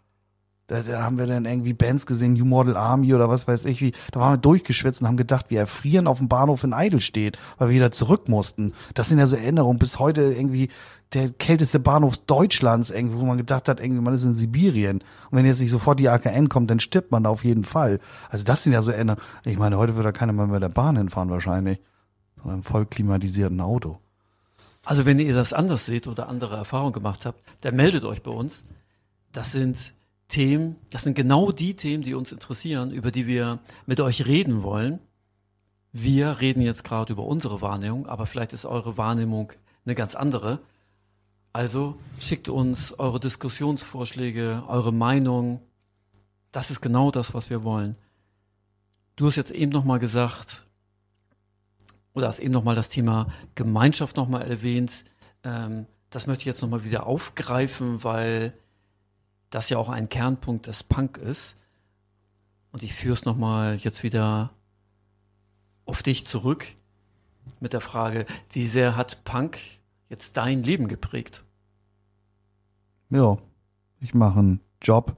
Da, da haben wir dann irgendwie Bands gesehen, New Model Army oder was weiß ich wie. Da waren wir durchgeschwitzt und haben gedacht, wir erfrieren auf dem Bahnhof in Eidelstedt, weil wir wieder zurück mussten. Das sind ja so Erinnerungen. Bis heute irgendwie der kälteste Bahnhof Deutschlands, irgendwie, wo man gedacht hat, irgendwie man ist in Sibirien. Und wenn jetzt nicht sofort die AKN kommt, dann stirbt man da auf jeden Fall. Also das sind ja so Erinnerungen. Ich meine, heute würde da keiner mehr mit der Bahn hinfahren wahrscheinlich. Sondern voll klimatisierten Auto. Also wenn ihr das anders seht oder andere Erfahrungen gemacht habt, dann meldet euch bei uns. Das sind Themen, das sind genau die Themen, die uns interessieren, über die wir mit euch reden wollen. Wir reden jetzt gerade über unsere Wahrnehmung, aber vielleicht ist eure Wahrnehmung eine ganz andere. Also schickt uns eure Diskussionsvorschläge, eure Meinung. Das ist genau das, was wir wollen. Du hast jetzt eben nochmal gesagt, oder hast eben nochmal das Thema Gemeinschaft nochmal erwähnt. Ähm, das möchte ich jetzt nochmal wieder aufgreifen, weil das ja auch ein Kernpunkt des Punk ist. Und ich führe es nochmal jetzt wieder auf dich zurück mit der Frage, wie sehr hat Punk jetzt dein Leben geprägt? Ja, ich mache einen Job,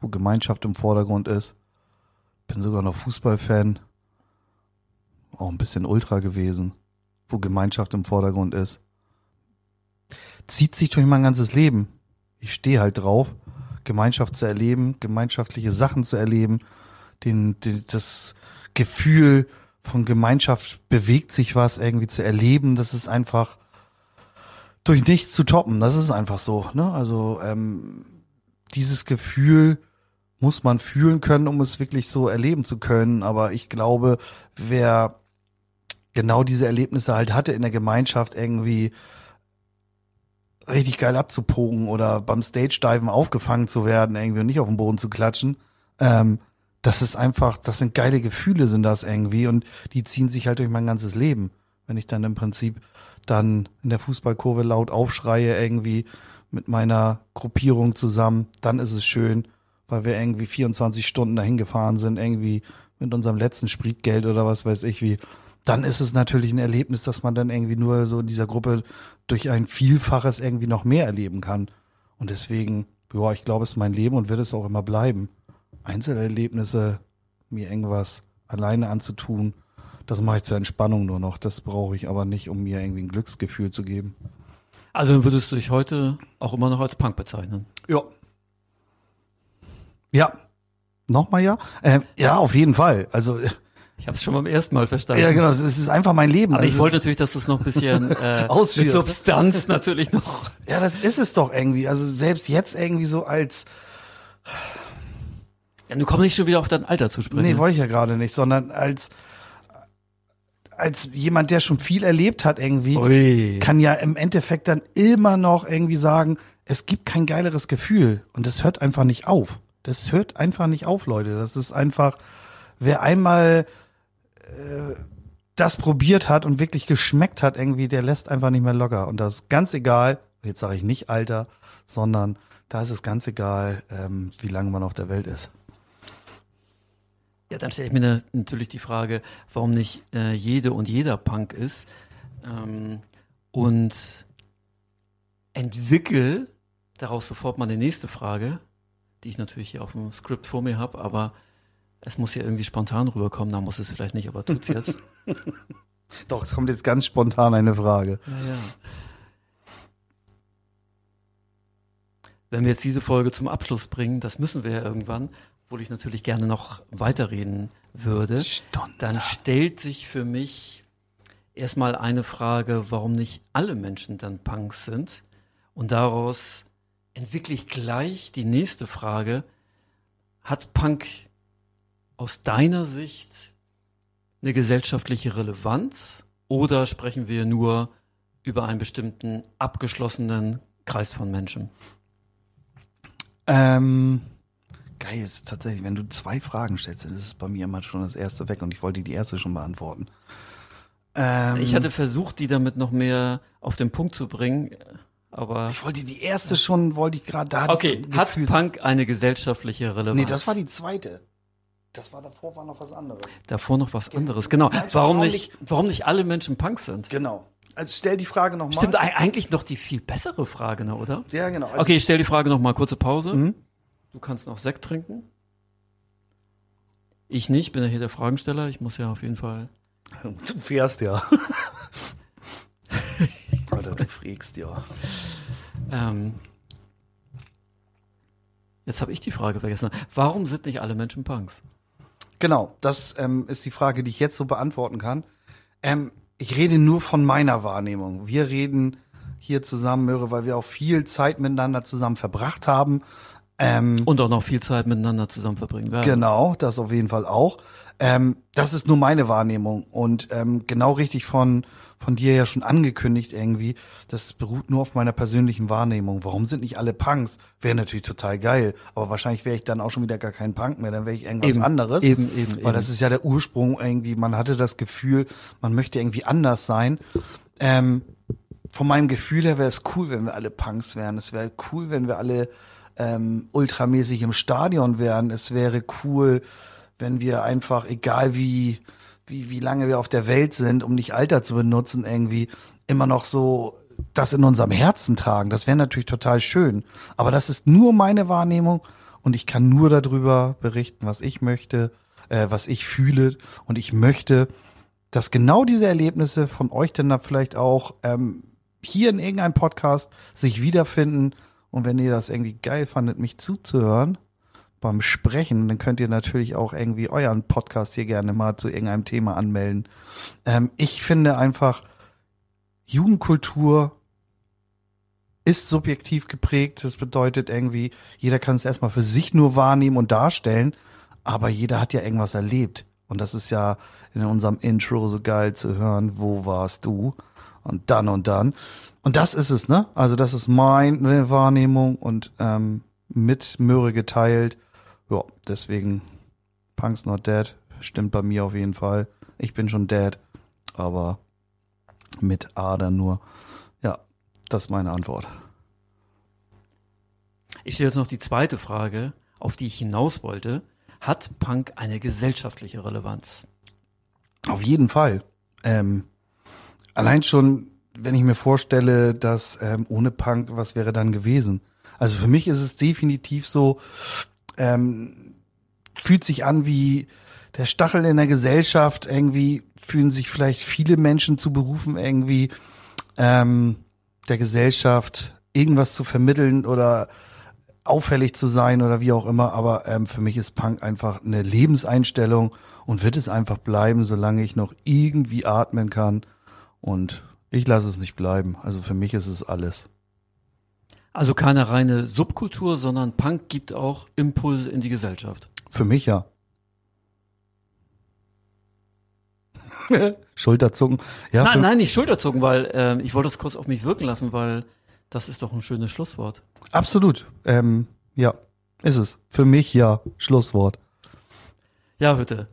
wo Gemeinschaft im Vordergrund ist. Bin sogar noch Fußballfan. Auch ein bisschen Ultra gewesen, wo Gemeinschaft im Vordergrund ist. Zieht sich durch mein ganzes Leben. Ich stehe halt drauf Gemeinschaft zu erleben, gemeinschaftliche Sachen zu erleben, den, den, das Gefühl von Gemeinschaft bewegt sich was irgendwie zu erleben, das ist einfach durch nichts zu toppen. Das ist einfach so. Ne? Also ähm, dieses Gefühl muss man fühlen können, um es wirklich so erleben zu können. Aber ich glaube, wer genau diese Erlebnisse halt hatte in der Gemeinschaft irgendwie, richtig geil abzupogen oder beim Stage-Diven aufgefangen zu werden irgendwie und nicht auf den Boden zu klatschen. Ähm, das ist einfach, das sind geile Gefühle, sind das irgendwie und die ziehen sich halt durch mein ganzes Leben. Wenn ich dann im Prinzip dann in der Fußballkurve laut aufschreie irgendwie mit meiner Gruppierung zusammen, dann ist es schön, weil wir irgendwie 24 Stunden dahin gefahren sind, irgendwie mit unserem letzten Spritgeld oder was weiß ich wie dann ist es natürlich ein Erlebnis, dass man dann irgendwie nur so in dieser Gruppe durch ein Vielfaches irgendwie noch mehr erleben kann. Und deswegen, ja, ich glaube, es ist mein Leben und wird es auch immer bleiben. Einzelerlebnisse, mir irgendwas alleine anzutun, das mache ich zur Entspannung nur noch. Das brauche ich aber nicht, um mir irgendwie ein Glücksgefühl zu geben. Also würdest du dich heute auch immer noch als Punk bezeichnen? Ja. Ja. Nochmal ja? Äh, ja, auf jeden Fall. Also ich habe es schon beim ersten Mal verstanden. Ja, genau. Es ist einfach mein Leben. Aber also ich wollte natürlich, dass du es noch ein bisschen äh, mit ne? Substanz natürlich noch. Ja, das ist es doch irgendwie. Also selbst jetzt irgendwie so als ja, du kommst nicht schon wieder auf dein Alter zu sprechen. Nee, wollte ich ja gerade nicht, sondern als als jemand, der schon viel erlebt hat irgendwie, Ui. kann ja im Endeffekt dann immer noch irgendwie sagen, es gibt kein geileres Gefühl und das hört einfach nicht auf. Das hört einfach nicht auf, Leute. Das ist einfach, wer einmal äh, das probiert hat und wirklich geschmeckt hat irgendwie, der lässt einfach nicht mehr locker. Und das ist ganz egal, jetzt sage ich nicht Alter, sondern da ist es ganz egal, ähm, wie lange man auf der Welt ist. Ja, dann stelle ich mir natürlich die Frage, warum nicht äh, jede und jeder Punk ist. Ähm, und entwickel daraus sofort mal eine nächste Frage, die ich natürlich hier auf dem Skript vor mir habe, aber es muss ja irgendwie spontan rüberkommen, da muss es vielleicht nicht, aber tut's jetzt. Doch, es kommt jetzt ganz spontan eine Frage. Ja, ja. Wenn wir jetzt diese Folge zum Abschluss bringen, das müssen wir ja irgendwann, obwohl ich natürlich gerne noch weiterreden würde, Stunde. dann stellt sich für mich erstmal eine Frage, warum nicht alle Menschen dann Punks sind. Und daraus entwickle ich gleich die nächste Frage. Hat Punk aus deiner Sicht eine gesellschaftliche Relevanz oder sprechen wir nur über einen bestimmten abgeschlossenen Kreis von Menschen? Ähm, geil ist tatsächlich, wenn du zwei Fragen stellst, dann ist es bei mir immer schon das erste weg und ich wollte die erste schon beantworten. Ähm, ich hatte versucht, die damit noch mehr auf den Punkt zu bringen, aber. Ich wollte die erste schon, wollte ich gerade da. Okay, hat Punk eine gesellschaftliche Relevanz? Nee, das war die zweite. Das war davor war noch was anderes. Davor noch was anderes, genau. Warum nicht, warum nicht alle Menschen Punk sind? Genau. Also stell die Frage nochmal. Stimmt, eigentlich noch die viel bessere Frage, ne, oder? Ja, genau. Also okay, ich stell die Frage nochmal, kurze Pause. Mhm. Du kannst noch Sekt trinken. Ich nicht, bin ja hier der Fragensteller. Ich muss ja auf jeden Fall. Du fährst ja. Oder du frägst ja. Ähm, jetzt habe ich die Frage vergessen. Warum sind nicht alle Menschen Punks? Genau, das ähm, ist die Frage, die ich jetzt so beantworten kann. Ähm, ich rede nur von meiner Wahrnehmung. Wir reden hier zusammen, Möhre, weil wir auch viel Zeit miteinander zusammen verbracht haben. Ähm, und auch noch viel Zeit miteinander zusammen verbringen werden. Genau, das auf jeden Fall auch. Ähm, das ist nur meine Wahrnehmung und ähm, genau richtig von von dir ja schon angekündigt irgendwie. Das beruht nur auf meiner persönlichen Wahrnehmung. Warum sind nicht alle Punks? Wäre natürlich total geil, aber wahrscheinlich wäre ich dann auch schon wieder gar kein Punk mehr. Dann wäre ich irgendwas eben, anderes. Eben, eben, weil eben. das ist ja der Ursprung irgendwie. Man hatte das Gefühl, man möchte irgendwie anders sein. Ähm, von meinem Gefühl her wäre es cool, wenn wir alle Punks wären. Es wäre cool, wenn wir alle ähm, ultramäßig im Stadion wären. Es wäre cool, wenn wir einfach, egal wie, wie, wie lange wir auf der Welt sind, um nicht Alter zu benutzen, irgendwie immer noch so das in unserem Herzen tragen. Das wäre natürlich total schön. Aber das ist nur meine Wahrnehmung und ich kann nur darüber berichten, was ich möchte, äh, was ich fühle. Und ich möchte, dass genau diese Erlebnisse von euch dann da vielleicht auch ähm, hier in irgendeinem Podcast sich wiederfinden und wenn ihr das irgendwie geil fandet, mich zuzuhören beim Sprechen, dann könnt ihr natürlich auch irgendwie euren Podcast hier gerne mal zu irgendeinem Thema anmelden. Ähm, ich finde einfach, Jugendkultur ist subjektiv geprägt. Das bedeutet irgendwie, jeder kann es erstmal für sich nur wahrnehmen und darstellen, aber jeder hat ja irgendwas erlebt. Und das ist ja in unserem Intro so geil zu hören, wo warst du? Und dann und dann. Und das ist es, ne? Also das ist meine Wahrnehmung und ähm, mit Möhre geteilt. Ja, deswegen Punk's Not Dead stimmt bei mir auf jeden Fall. Ich bin schon dead, aber mit Ader nur. Ja, das ist meine Antwort. Ich stelle jetzt noch die zweite Frage, auf die ich hinaus wollte. Hat Punk eine gesellschaftliche Relevanz? Auf jeden Fall. Ähm, allein schon wenn ich mir vorstelle, dass ähm, ohne Punk, was wäre dann gewesen? Also für mich ist es definitiv so, ähm, fühlt sich an wie der Stachel in der Gesellschaft. Irgendwie fühlen sich vielleicht viele Menschen zu berufen, irgendwie ähm, der Gesellschaft irgendwas zu vermitteln oder auffällig zu sein oder wie auch immer. Aber ähm, für mich ist Punk einfach eine Lebenseinstellung und wird es einfach bleiben, solange ich noch irgendwie atmen kann. Und ich lasse es nicht bleiben. Also für mich ist es alles. Also keine reine Subkultur, sondern Punk gibt auch Impulse in die Gesellschaft. Für mich ja. Schulterzucken. Ja, nein, nein, nicht Schulterzucken, weil äh, ich wollte das kurz auf mich wirken lassen, weil das ist doch ein schönes Schlusswort. Absolut. Ähm, ja, ist es. Für mich ja. Schlusswort. Ja, bitte.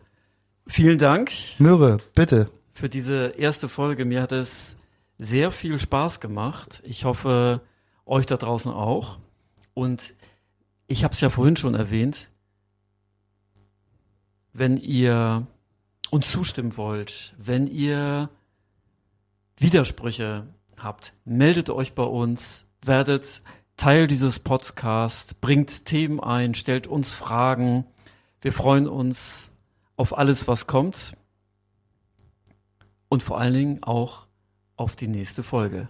Vielen Dank. Möhre, bitte. Für diese erste Folge. Mir hat es sehr viel Spaß gemacht. Ich hoffe, euch da draußen auch. Und ich habe es ja vorhin schon erwähnt, wenn ihr uns zustimmen wollt, wenn ihr Widersprüche habt, meldet euch bei uns, werdet Teil dieses Podcasts, bringt Themen ein, stellt uns Fragen. Wir freuen uns auf alles, was kommt. Und vor allen Dingen auch auf die nächste Folge.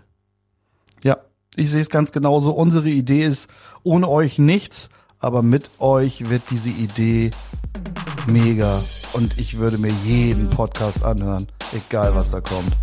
Ja, ich sehe es ganz genauso. Unsere Idee ist ohne euch nichts, aber mit euch wird diese Idee mega. Und ich würde mir jeden Podcast anhören, egal was da kommt.